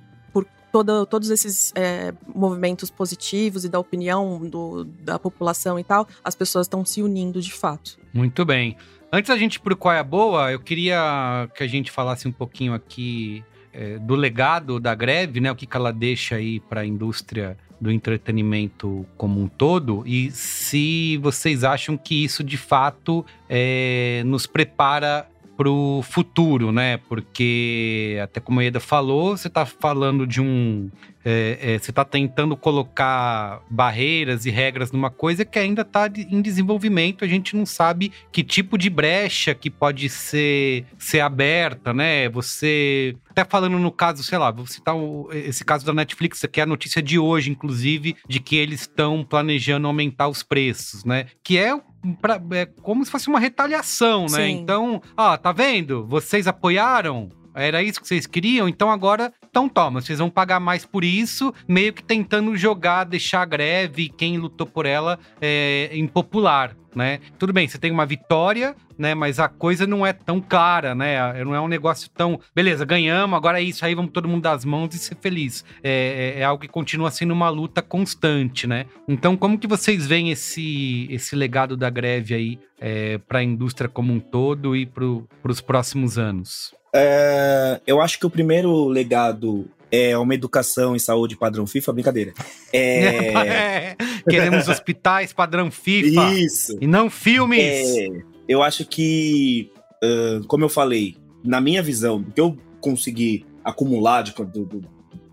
Speaker 3: todos esses é, movimentos positivos e da opinião do- da população e tal, as pessoas estão se unindo de fato.
Speaker 1: Muito bem. Antes da gente ir pro Qual é a Boa, eu queria que a gente falasse um pouquinho aqui é, do legado da greve, né? O que, que ela deixa aí para a indústria do entretenimento como um todo e se vocês acham que isso de fato é, nos prepara pro futuro, né? Porque até como a Eda falou, você tá falando de um é, é, você está tentando colocar barreiras e regras numa coisa que ainda está em desenvolvimento. A gente não sabe que tipo de brecha que pode ser, ser aberta, né? Você. Até falando no caso, sei lá, vou citar o- esse caso da Netflix, que é a notícia de hoje, inclusive, de que eles estão planejando aumentar os preços, né? Que é pra- é como se fosse uma retaliação, né?
Speaker 3: Sim.
Speaker 1: Então, ó, tá vendo? Vocês apoiaram? Era isso que vocês queriam? Então agora, então toma, vocês vão pagar mais por isso, meio que tentando jogar, deixar a greve quem lutou por ela é, impopular, né? Tudo bem, você tem uma vitória, né? Mas a coisa não é tão clara, né? Não é um negócio tão. Beleza, ganhamos, agora é isso aí, vamos todo mundo dar as mãos e ser feliz. É, é- é algo que continua sendo uma luta constante, né? Então, como que vocês veem esse, esse legado da greve aí é, para a indústria como um todo e para os próximos anos?
Speaker 2: É, eu acho que o primeiro legado é uma educação em saúde padrão FIFA, brincadeira. É...
Speaker 1: Queremos hospitais padrão FIFA.
Speaker 2: Isso.
Speaker 1: E não filmes.
Speaker 2: É, eu acho que, uh, como eu falei, na minha visão, do que eu consegui acumular de, do,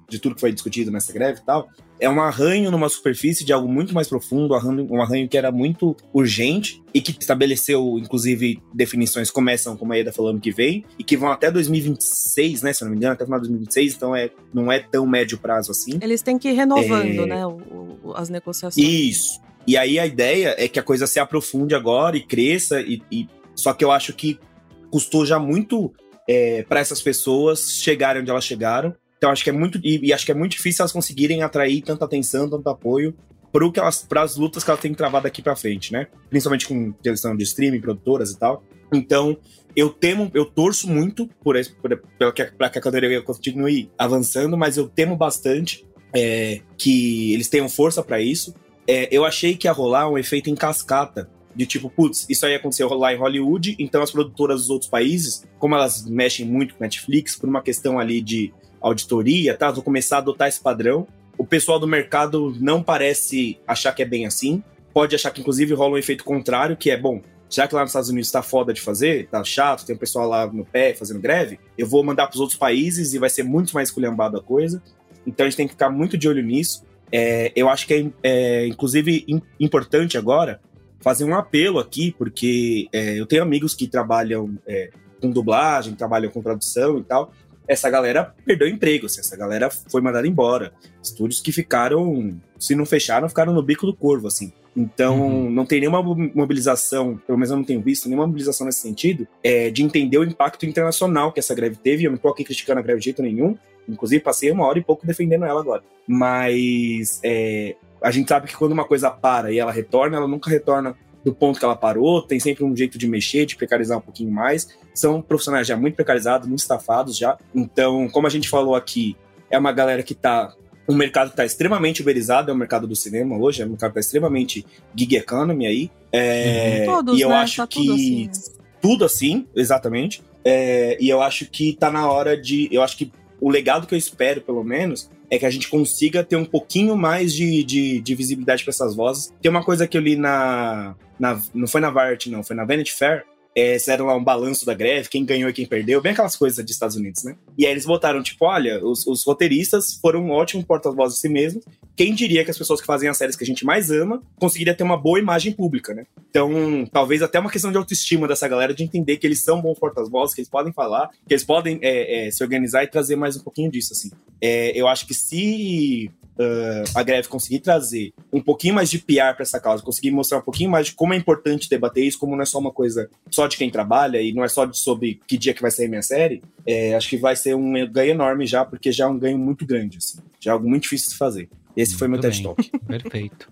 Speaker 2: de tudo que foi discutido nessa greve e tal, é um arranho numa superfície de algo muito mais profundo, um arranho que era muito urgente e que estabeleceu, inclusive, definições começam, como a Eda falando, que vem, e que vão até 2026, né? Se eu não me engano, até o final de 2026, então é, não é tão médio prazo assim.
Speaker 3: Eles têm que ir renovando, é... né, o, o, as negociações.
Speaker 2: Isso. E aí a ideia é que a coisa se aprofunde agora e cresça, e, e... só que eu acho que custou já muito é, para essas pessoas chegarem onde elas chegaram. Então acho que é muito e, e, acho que é muito difícil elas conseguirem atrair tanta atenção, tanto apoio para que elas para as lutas que elas têm que travar daqui para frente, né? Principalmente com questão de streaming, produtoras e tal. Então, eu temo, eu torço muito por, por que, que a categoria continue avançando, mas eu temo bastante é, que eles tenham força para isso. É, eu achei que ia rolar um efeito em cascata de tipo, putz, isso aí aconteceu lá em Hollywood, então as produtoras dos outros países, como elas mexem muito com Netflix, por uma questão ali de auditoria, tá? Vou começar a adotar esse padrão. O pessoal do mercado não parece achar que é bem assim. Pode achar que, inclusive, rola um efeito contrário, que é, bom, já que lá nos Estados Unidos tá foda de fazer, tá chato, tem o pessoal lá no pé fazendo greve, eu vou mandar para os outros países e vai ser muito mais esculhambado a coisa. Então a gente tem que ficar muito de olho nisso. É, eu acho que é, é inclusive, importante agora fazer um apelo aqui, porque é, eu tenho amigos que trabalham é, com dublagem, trabalham com tradução e tal. Essa galera perdeu emprego, assim, essa galera foi mandada embora. Estúdios que ficaram, se não fecharam, ficaram no bico do corvo, assim. Então, uhum. não tem nenhuma mobilização, pelo menos eu não tenho visto, nenhuma mobilização nesse sentido, é, de entender o impacto internacional que essa greve teve. Eu não tô aqui criticando a greve de jeito nenhum, inclusive passei uma hora e pouco defendendo ela agora. Mas é, a gente sabe que quando uma coisa para e ela retorna, ela nunca retorna do ponto que ela parou, tem sempre um jeito de mexer, de precarizar um pouquinho mais. São profissionais já muito precarizados, muito estafados já. Então, como a gente falou aqui, é uma galera que tá um mercado que está extremamente uberizado, é o mercado do cinema hoje, é um mercado que está extremamente gig economy aí. É,
Speaker 3: uhum. Todos,
Speaker 2: e eu
Speaker 3: né?
Speaker 2: acho
Speaker 3: tá
Speaker 2: que
Speaker 3: tudo assim.
Speaker 2: tudo assim, exatamente. É, e eu acho que tá na hora de. Eu acho que o legado que eu espero, pelo menos, é que a gente consiga ter um pouquinho mais de, de, de visibilidade para essas vozes. Tem uma coisa que eu li na, na. Não foi na Variety, não, foi na Vanity Fair, é, fizeram lá um balanço da greve, quem ganhou e quem perdeu, bem aquelas coisas dos Estados Unidos, né? E aí eles botaram, tipo, olha, os, os roteiristas foram um ótimo porta-voz de si mesmos. Quem diria que as pessoas que fazem as séries que a gente mais ama conseguiria ter uma boa imagem pública, né? Então, talvez até uma questão de autoestima dessa galera, de entender que eles são bons porta-vozes, que eles podem falar, que eles podem é, é, se organizar e trazer mais um pouquinho disso, assim. É, eu acho que se uh, a greve conseguir trazer um pouquinho mais de PR para essa causa, conseguir mostrar um pouquinho mais de como é importante debater isso, como não é só uma coisa só de quem trabalha e não é só de, sobre que dia que vai sair minha série, é, acho que vai ser um ganho enorme já, porque já é um ganho muito grande, assim. Já é algo muito difícil de fazer. Esse muito foi meu TED Talk.
Speaker 1: Perfeito.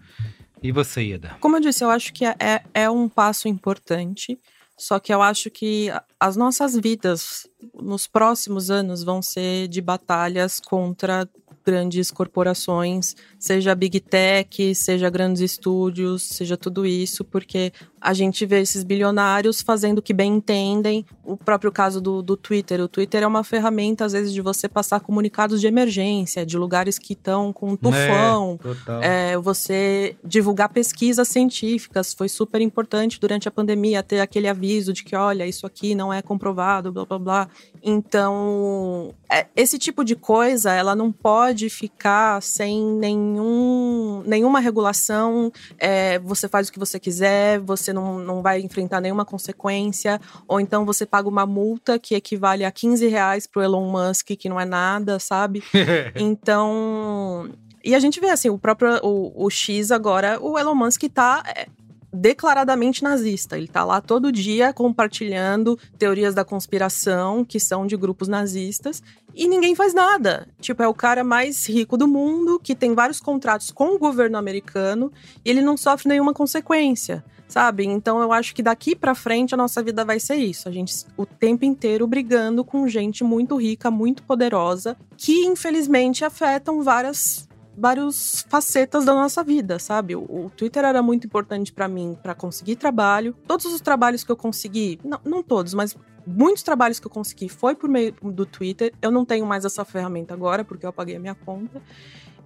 Speaker 1: E você, Ieda?
Speaker 3: Como eu disse, eu acho que é, é um passo importante. Só que eu acho que as nossas vidas nos próximos anos vão ser de batalhas contra grandes corporações, seja Big Tech, seja grandes estúdios, seja tudo isso, porque a gente vê esses bilionários fazendo o que bem entendem. O próprio caso do, do Twitter. O Twitter é uma ferramenta, às vezes, de você passar comunicados de emergência, de lugares que estão com um tufão. É, é, você divulgar pesquisas científicas. Foi super importante durante a pandemia ter aquele aviso de que, olha, isso aqui não é comprovado, blá blá blá. Então, é, esse tipo de coisa, ela não pode ficar sem nenhum, nenhuma regulação. É, você faz o que você quiser, você não, não vai enfrentar nenhuma consequência, ou então você paga uma multa que equivale a 15 reais pro Elon Musk, que não é nada, sabe? então. E a gente vê assim, o próprio o, o X agora, o Elon Musk tá é, declaradamente nazista. Ele tá lá todo dia compartilhando teorias da conspiração que são de grupos nazistas e ninguém faz nada. Tipo, é o cara mais rico do mundo que tem vários contratos com o governo americano e ele não sofre nenhuma consequência, sabe? Então eu acho que daqui para frente a nossa vida vai ser isso. A gente o tempo inteiro brigando com gente muito rica, muito poderosa, que infelizmente afetam várias várias facetas da nossa vida, sabe? O, o Twitter era muito importante para mim para conseguir trabalho. Todos os trabalhos que eu consegui, não, não todos, mas muitos trabalhos que eu consegui foi por meio do Twitter. Eu não tenho mais essa ferramenta agora, porque eu apaguei a minha conta.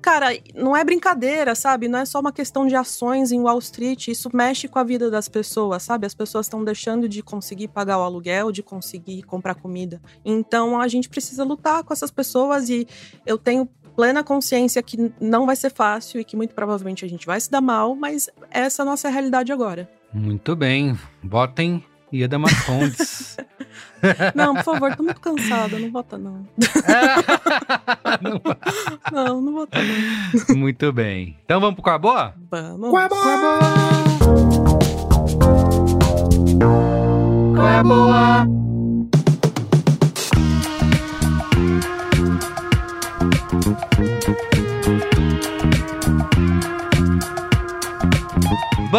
Speaker 3: Cara, não é brincadeira, sabe? Não é só uma questão de ações em Wall Street. Isso mexe com a vida das pessoas, sabe? As pessoas estão deixando de conseguir pagar o aluguel, de conseguir comprar comida. Então a gente precisa lutar com essas pessoas e eu tenho plena consciência que não vai ser fácil e que muito provavelmente a gente vai se dar mal, mas essa é a nossa realidade agora.
Speaker 1: Muito bem. Botem Ieda Marcondes.
Speaker 3: Não, por favor, tô muito cansada, não vota não.
Speaker 1: Não-
Speaker 3: Não, não vota não.
Speaker 1: Muito bem. Então vamos pro Boa?
Speaker 3: Vamos.
Speaker 2: Qual é a boa?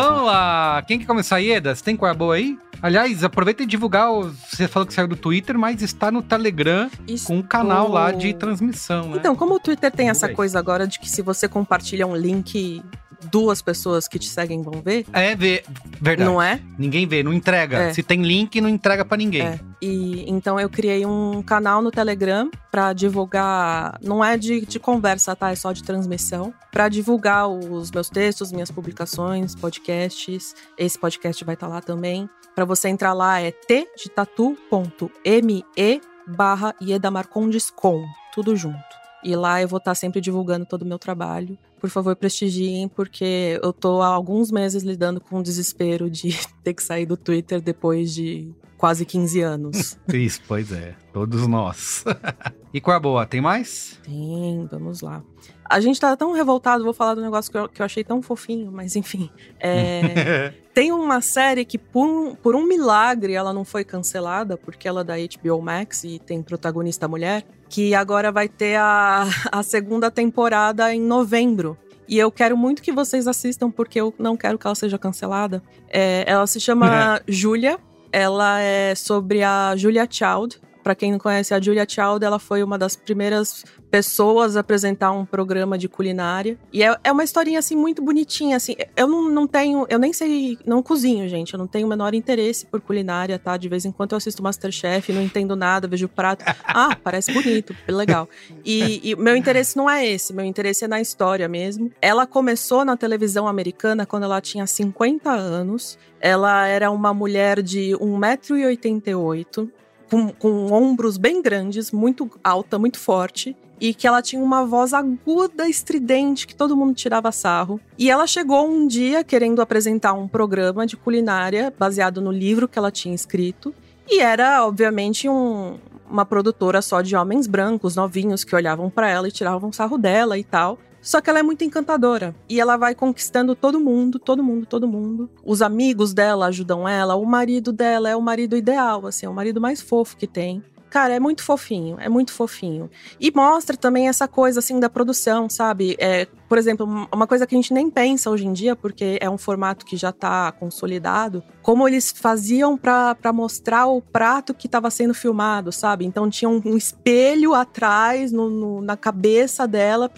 Speaker 1: Vamos lá! Quem quer começar, Ieda? Você tem Qual é a Boa aí? Aliás, aproveita e divulgar. o- Você falou que saiu do Twitter, mas está no Telegram
Speaker 3: Isso-
Speaker 1: com um canal lá de transmissão, né?
Speaker 3: Então, como o Twitter tem essa coisa agora de que se você compartilha um link, duas pessoas que te seguem vão ver,
Speaker 1: É ver, verdade.
Speaker 3: não é?
Speaker 1: Ninguém vê, não entrega.
Speaker 3: É.
Speaker 1: Se tem link, não entrega pra ninguém.
Speaker 3: É. E então eu criei um canal no Telegram pra divulgar, não é de, de conversa, tá? É só de transmissão, Pra divulgar os meus textos, minhas publicações, podcasts. Esse podcast vai estar lá também. Pra você entrar lá é t de tatu.me barra Iedamarcondes com, tudo junto. E lá eu vou estar sempre divulgando todo o meu trabalho. Por favor, prestigiem, porque eu tô há alguns meses lidando com o desespero de ter que sair do Twitter depois de quase 15 anos.
Speaker 1: Isso, pois é. Todos nós. e qual é a boa? Tem mais?
Speaker 3: Tem, vamos lá. A gente tá tão revoltado, vou falar do negócio que eu, que eu achei tão fofinho, mas enfim. É, tem uma série que, por um, por um milagre, ela não foi cancelada, porque ela é da HBO Max e tem protagonista mulher, que agora vai ter a, a segunda temporada em novembro. E eu quero muito que vocês assistam, porque eu não quero que ela seja cancelada. É, ela se chama Julia. Ela é sobre a Julia Child. Pra quem não conhece a Julia Child, ela foi uma das primeiras pessoas a apresentar um programa de culinária. E é, é uma historinha, assim, muito bonitinha, assim. Eu não, não tenho... Eu nem sei... Não cozinho, gente. Eu não tenho o menor interesse por culinária, tá? De vez em quando eu assisto Masterchef, não entendo nada, vejo o prato. Ah, parece bonito, legal. E, e meu interesse não é esse. Meu interesse é na história mesmo. Ela começou na televisão americana quando ela tinha 50 anos. Ela era uma mulher de 1,88m com, com ombros bem grandes, muito alta, muito forte. E que ela tinha uma voz aguda, estridente, que todo mundo tirava sarro. E ela chegou um dia querendo apresentar um programa de culinária baseado no livro que ela tinha escrito. E era, obviamente, um, uma produtora só de homens brancos, novinhos, que olhavam para ela e tiravam sarro dela e tal. Só que ela é muito encantadora. E ela vai conquistando todo mundo, todo mundo, todo mundo. Os amigos dela ajudam ela, o marido dela é o marido ideal, assim, é o marido mais fofo que tem. Cara, é muito fofinho, é muito fofinho. E mostra também essa coisa, assim, da produção, sabe? É, por exemplo, uma coisa que a gente nem pensa hoje em dia, porque é um formato que já tá consolidado, como eles faziam para mostrar o prato que estava sendo filmado, sabe? Então tinha um, um espelho atrás, no, no- na cabeça dela,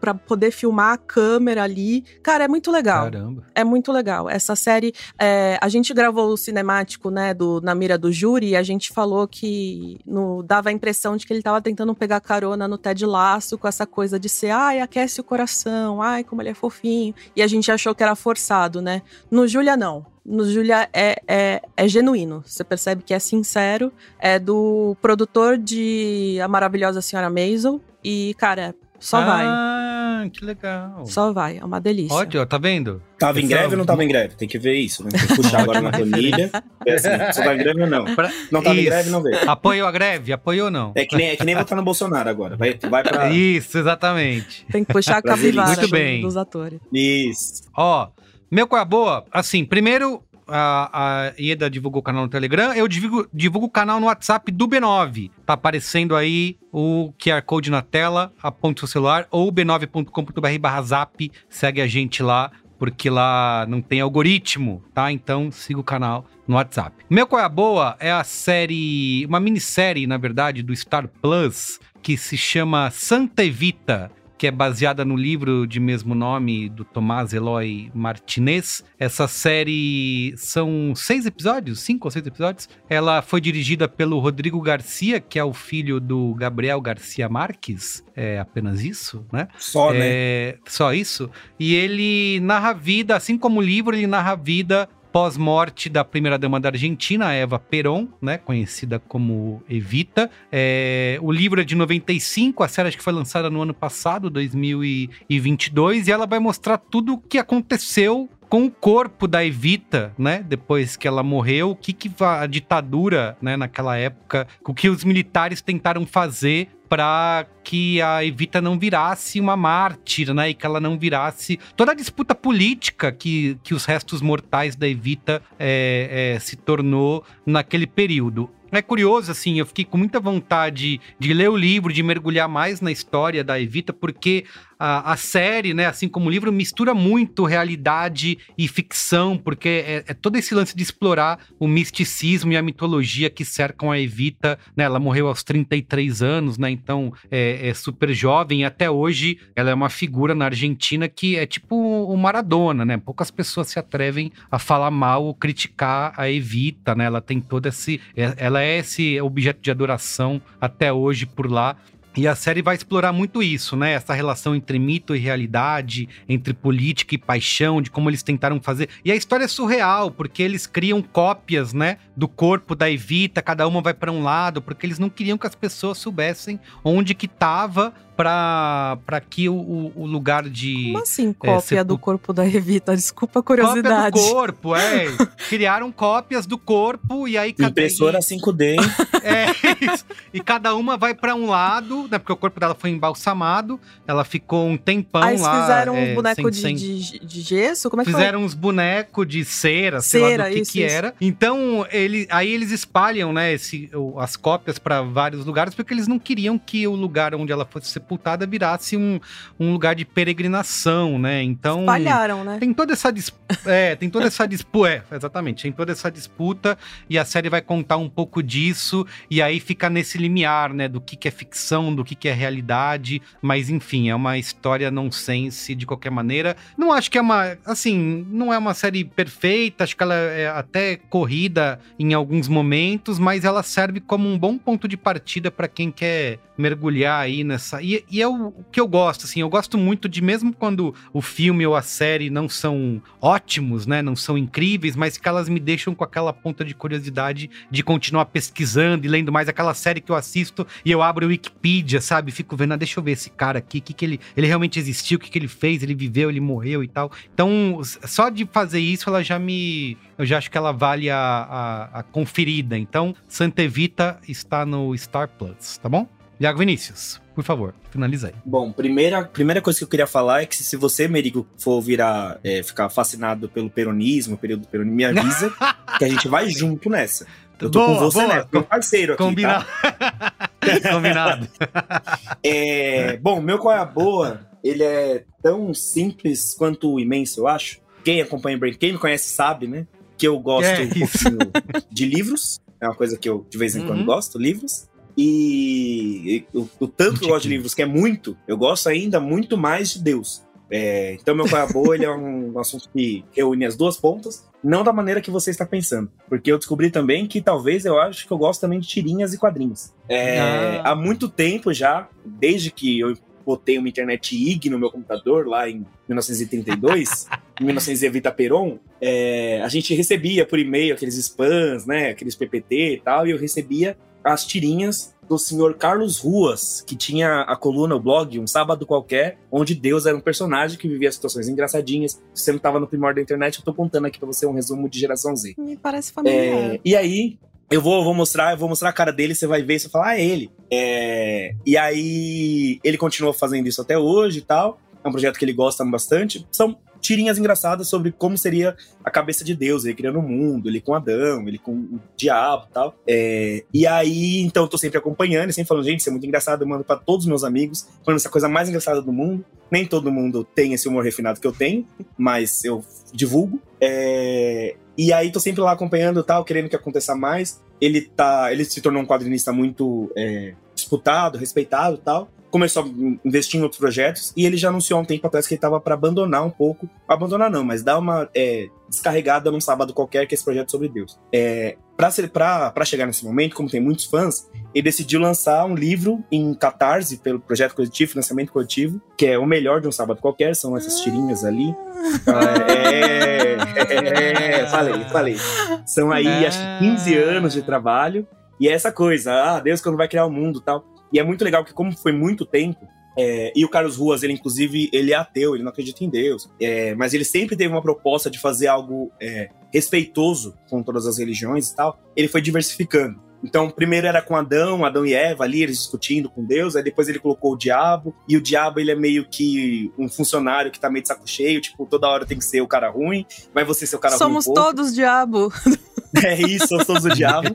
Speaker 3: para poder filmar a câmera ali. Cara, é muito legal.
Speaker 1: Caramba.
Speaker 3: É muito legal. Essa série, é, a gente gravou o cinemático, né, do Na Mira do Júri, e a gente falou que no- dava a impressão de que ele tava tentando pegar carona no Ted Laço com essa coisa de ser, ai, aquece o coração, ai, como ele é fofinho. E a gente achou que era forçado, né? No Júlia, não. No Júlia é, é, é genuíno. Você percebe que é sincero. É do produtor de A Maravilhosa Senhora Maisel. E, cara, só vai.
Speaker 1: Ah, que legal.
Speaker 3: Só vai. É uma delícia.
Speaker 1: Ótimo, tá vendo?
Speaker 2: Tava em greve ou não tava em greve? Tem que ver isso, né? Tem que puxar agora na planilha. É assim, só tá em greve ou não? Não tava em
Speaker 1: Isso.
Speaker 2: greve, não veio.
Speaker 1: Apoiou a greve? Apoiou ou não?
Speaker 2: É que nem, é que nem votar no Bolsonaro agora. Vai, vai pra.
Speaker 1: Isso, exatamente.
Speaker 3: Tem que puxar a capivara
Speaker 1: Muito bem.
Speaker 3: dos atores.
Speaker 2: Isso.
Speaker 1: Ó, meu qual é a boa? Assim, primeiro, a, a Ieda divulgou o canal no Telegram, eu divulgo, divulgo o canal no WhatsApp do B9. Tá aparecendo aí o QR Code na tela, aponte seu celular, ou b9.com.br barra zap, segue a gente lá, porque lá não tem algoritmo, tá? Então siga o canal no WhatsApp. Meu qual é a boa é a série, uma minissérie, na verdade, do Star Plus, que se chama Santa Evita, que é baseada no livro de mesmo nome do Tomás Eloy Martinez. Essa série são seis episódios, cinco ou seis episódios. Ela foi dirigida pelo Rodrigo Garcia, que é o filho do Gabriel Garcia Marques. É apenas isso, né?
Speaker 2: Só, né?
Speaker 1: É, só isso. E ele narra a vida, assim como o livro, ele narra a vida pós-morte da primeira-dama da Argentina, Eva Perón, né, conhecida como Evita. É, o livro é de 95, a série acho que foi lançada no ano passado, 2022, e ela vai mostrar tudo o que aconteceu com o corpo da Evita, né, depois que ela morreu, o que, que a ditadura, né, naquela época, o que os militares tentaram fazer para que a Evita não virasse uma mártir, né? E que ela não virasse toda a disputa política que, que os restos mortais da Evita é, é, se tornou naquele período. É curioso, assim, eu fiquei com muita vontade de ler o livro, de mergulhar mais na história da Evita, porque a, a série, né, assim como o livro, mistura muito realidade e ficção, porque é, é, todo esse lance de explorar o misticismo e a mitologia que cercam a Evita, né? Ela morreu aos 33 anos, né? Então é, é super jovem até hoje ela é uma figura na Argentina que é tipo o Maradona, né? Poucas pessoas se atrevem a falar mal ou criticar a Evita, né? Ela tem todo esse. é- É esse objeto de adoração até hoje por lá. E a série vai explorar muito isso, né? Essa relação entre mito e realidade, entre política e paixão, de como eles tentaram fazer. E a história é surreal, porque eles criam cópias, né, do corpo da Evita, cada uma vai para um lado, porque eles não queriam que as pessoas soubessem onde que tava para para que o, o- lugar de
Speaker 3: Como assim, cópia
Speaker 1: sepul-
Speaker 3: do corpo da Evita? Desculpa a
Speaker 1: Cópia
Speaker 3: curiosidade.
Speaker 1: do corpo, é. Criaram cópias do corpo e aí cada
Speaker 2: Impressora 5D.
Speaker 1: é isso. E cada uma vai pra um lado, né? Porque o corpo dela foi embalsamado. Ela ficou um tempão
Speaker 3: Aí eles
Speaker 1: lá.
Speaker 3: fizeram
Speaker 1: é,
Speaker 3: um boneco
Speaker 1: sem-
Speaker 3: de,
Speaker 1: sem-
Speaker 3: de, de gesso? Como é que
Speaker 1: Fizeram uns bonecos de cera, sei
Speaker 3: Cera,
Speaker 1: lá do que
Speaker 3: isso,
Speaker 1: que
Speaker 3: isso.
Speaker 1: era. Então, ele, aí eles espalham, né, esse, as cópias pra vários lugares, porque eles não queriam que o lugar onde ela fosse sepultada virasse um, um lugar de peregrinação, né? Então?
Speaker 3: Espalharam, né?
Speaker 1: tem toda essa disputa. É, tem toda essa disputa. É, exatamente. Tem toda essa disputa e a série vai contar um pouco disso. E aí fica nesse limiar, né? Do que, que é ficção, do que, que é realidade. Mas enfim, é uma história nonsense de qualquer maneira. Não acho que é uma. Assim, não é uma série perfeita. Acho que ela é até corrida em alguns momentos, mas ela serve como um bom ponto de partida para quem quer mergulhar aí nessa. E, e é o, que eu gosto, assim. Eu gosto muito de, mesmo quando o filme ou a série não são ótimos, né? Não são incríveis, mas que elas me deixam com aquela ponta de curiosidade de continuar pesquisando e lendo mais aquela série que eu assisto e eu abro o Wikipedia, sabe? Fico vendo, ah, deixa eu ver esse cara aqui, o que, que ele, ele realmente existiu, o que, que ele fez, ele viveu, ele morreu e tal. Então, só de fazer isso, ela já me. Eu já acho que ela vale a, a, a conferida. Então, Santa Evita está no Star Plus, tá bom? Iago Vinícius, por favor, finaliza aí.
Speaker 2: Bom, primeira, primeira coisa que eu queria falar é que se, você, Merigo, for virar, é, ficar fascinado pelo peronismo, período do peronismo, me avisa que a gente vai junto nessa. Eu tô
Speaker 1: Boa,
Speaker 2: com você,
Speaker 1: boa.
Speaker 2: né? Meu parceiro aqui,
Speaker 1: Combinado.
Speaker 2: tá?
Speaker 1: Combinado.
Speaker 2: É, bom, meu qual é a boa, ele é tão simples quanto imenso, eu acho. Quem acompanha o Brain, quem me conhece sabe, né? Que eu gosto
Speaker 1: É,
Speaker 2: um pouquinho de livros. É uma coisa que eu de vez em quando
Speaker 1: Uhum.
Speaker 2: gosto, livros. E, e o, o tanto que eu gosto de livros, que é muito, eu gosto ainda muito mais de Deus. É, então, meu boa, ele é um assunto que reúne as duas pontas, não da maneira que você está pensando. Porque eu descobri também que talvez eu acho que eu gosto também de tirinhas e quadrinhos. É,
Speaker 1: Ah.
Speaker 2: Há muito tempo já, desde que eu botei uma internet IG no meu computador lá em 1932, em 1900 Evita Peron, é, a gente recebia por e-mail aqueles spams, né, aqueles PPT e tal, e eu recebia as tirinhas do senhor Carlos Ruas, que tinha a coluna, o blog, um sábado qualquer, onde Deus era um personagem que vivia situações engraçadinhas. Se você não tava no primórdio da internet, eu tô contando aqui pra você um resumo de geração Z.
Speaker 3: Me parece familiar.
Speaker 2: É, e aí, eu vou, vou mostrar, eu vou mostrar a cara dele, você vai ver, você vai falar, ah, é ele. É, e aí, ele continua fazendo isso até hoje e tal. É um projeto que ele gosta bastante. São tirinhas engraçadas sobre como seria a cabeça de Deus, ele criando o mundo, ele com Adão, ele com o diabo e tal. É, e aí, então, eu tô sempre acompanhando sempre falando, gente, isso é muito engraçado, eu mando pra todos os meus amigos, falando essa coisa mais engraçada do mundo. Nem todo mundo tem esse humor refinado que eu tenho, mas eu divulgo. É, e aí tô sempre lá acompanhando e tal, querendo que aconteça mais. Ele tá. Ele se tornou um quadrinista muito é, disputado, respeitado e tal. Começou a investir em outros projetos e ele já anunciou há um tempo atrás que ele estava para abandonar um pouco, abandonar não, mas dar uma é, descarregada num sábado qualquer que é esse projeto sobre Deus. É, para chegar nesse momento, como tem muitos fãs, ele decidiu lançar um livro em Catarse pelo projeto coletivo, financiamento coletivo, que é o melhor de um sábado qualquer, são essas tirinhas ali. É, é, é, falei, falei. São aí acho que 15 anos de trabalho. E é essa coisa, ah, Deus quando vai criar o mundo tal. E é muito legal que, como foi muito tempo, é, e o Carlos Ruas, ele inclusive, ele é ateu, ele não acredita em Deus. É, mas ele sempre teve uma proposta de fazer algo é, respeitoso com todas as religiões e tal. Ele foi diversificando. Então, primeiro era com Adão, Adão e Eva ali, eles discutindo com Deus, aí depois ele colocou o diabo, e o diabo ele é meio que um funcionário que tá meio de saco cheio, tipo, toda hora tem que ser o cara ruim, vai você ser o cara
Speaker 3: Somos
Speaker 2: ruim.
Speaker 3: Somos todos diabo.
Speaker 2: É isso, somos todos o diabo.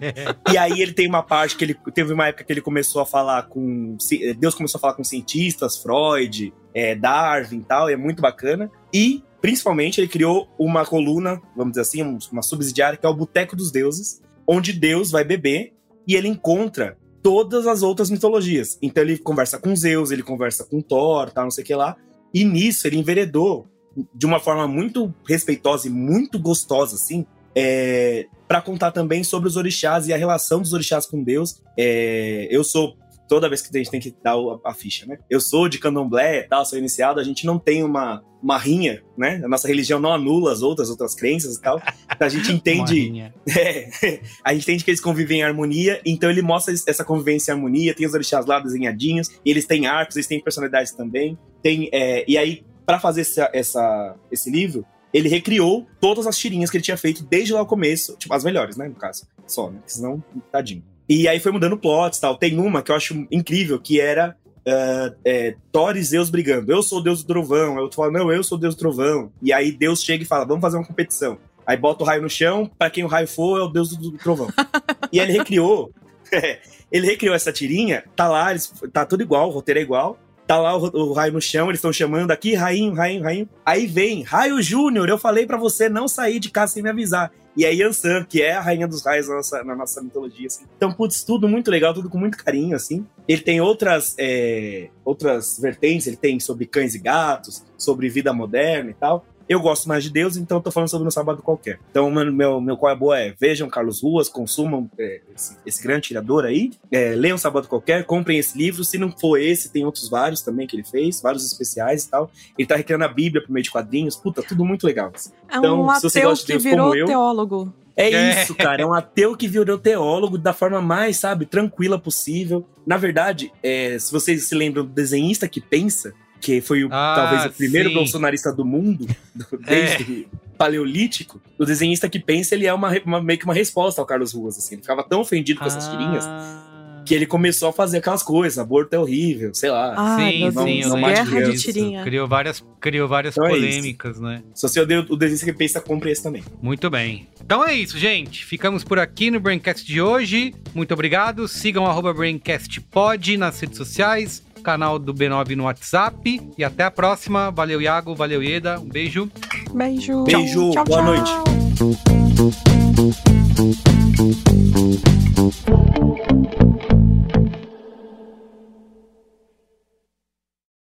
Speaker 2: e aí ele tem uma parte que ele teve uma época que ele começou a falar com. Deus começou a falar com cientistas, Freud, é, Darwin e tal, e é muito bacana. E principalmente ele criou uma coluna, vamos dizer assim, uma subsidiária, que é o Boteco dos Deuses, onde Deus vai beber e ele encontra todas as outras mitologias. Então ele conversa com Zeus, ele conversa com Thor, tal, não sei o que lá. E nisso ele enveredou de uma forma muito respeitosa e muito gostosa, assim, é, para contar também sobre os orixás e a relação dos orixás com Deus. É, eu sou toda vez que a gente tem que dar a, ficha, né? Eu sou de candomblé tal, sou iniciado, a gente não tem uma, uma rinha, né? A nossa religião não anula as outras, outras crenças e tal. Então a gente entende. é, a gente entende que eles convivem em harmonia, então ele mostra essa convivência em harmonia, tem os orixás lá desenhadinhos, e eles têm arcos, eles têm personalidades também. Tem, é, e aí, para fazer essa, essa, esse livro, ele recriou todas as tirinhas que ele tinha feito desde lá o começo, tipo, as melhores, né, no caso. Só, né? Senão, tadinho. E aí foi mudando plots e tal. Tem uma que eu acho incrível, que era uh, é, Thor e Zeus brigando. Eu sou o deus do trovão. Eu falo, não, eu sou o deus do trovão. E aí Deus chega e fala, vamos fazer uma competição. Aí bota o raio no chão, para quem o raio for, é o deus do, do trovão. e ele recriou. ele recriou essa tirinha, tá lá, tá tudo igual, o roteiro é igual. Tá lá o, o raio no chão, eles estão chamando aqui, rainho, rainho, rainho. Aí vem, Raio Júnior, eu falei para você não sair de casa sem me avisar e a Yansan, que é a rainha dos raios na nossa, na nossa mitologia, assim. Então, putz, tudo muito legal, tudo com muito carinho, assim. Ele tem outras, é, outras vertentes, ele tem sobre cães e gatos, sobre vida moderna e tal. Eu gosto mais de Deus, então tô falando sobre um sábado qualquer. Então, meu, meu, meu qual é boa é vejam Carlos Ruas, consumam é, esse, esse, grande tirador aí, é, leiam Sábado Qualquer, comprem esse livro. Se não for esse, tem outros vários também que ele fez, vários especiais e tal. Ele tá recriando a Bíblia por meio de quadrinhos. Puta, tudo muito legal.
Speaker 3: É então, um se você gosta de Deus que virou como eu. Teólogo.
Speaker 2: É, é isso, cara. É um ateu que virou teólogo da forma mais, sabe, tranquila possível. Na verdade, é, se vocês se lembram do desenhista que pensa, que foi o, ah, talvez o primeiro sim. bolsonarista do mundo, desde é. paleolítico, o desenhista que pensa, ele é uma, uma, meio que uma resposta ao Carlos Ruas, assim. Ele ficava tão ofendido com ah. essas tirinhas que ele começou a fazer aquelas coisas, aborto é horrível, sei lá.
Speaker 3: Ah, sim, não, sim, não guerra de tirinha.
Speaker 1: Criou várias, criou várias então é polêmicas,
Speaker 2: é
Speaker 1: né?
Speaker 2: Se você odeia o desenho que pensa, compre esse também.
Speaker 1: Muito bem. Então é isso, gente. Ficamos por aqui no Braincast de hoje. Muito obrigado. Sigam o BraincastPod nas redes sociais canal do B9 no WhatsApp. E até a próxima. Valeu, Iago. Valeu, Ieda. Um beijo.
Speaker 3: Beijo.
Speaker 2: Beijo.
Speaker 3: Tchau,
Speaker 2: Boa
Speaker 3: tchau.
Speaker 2: noite.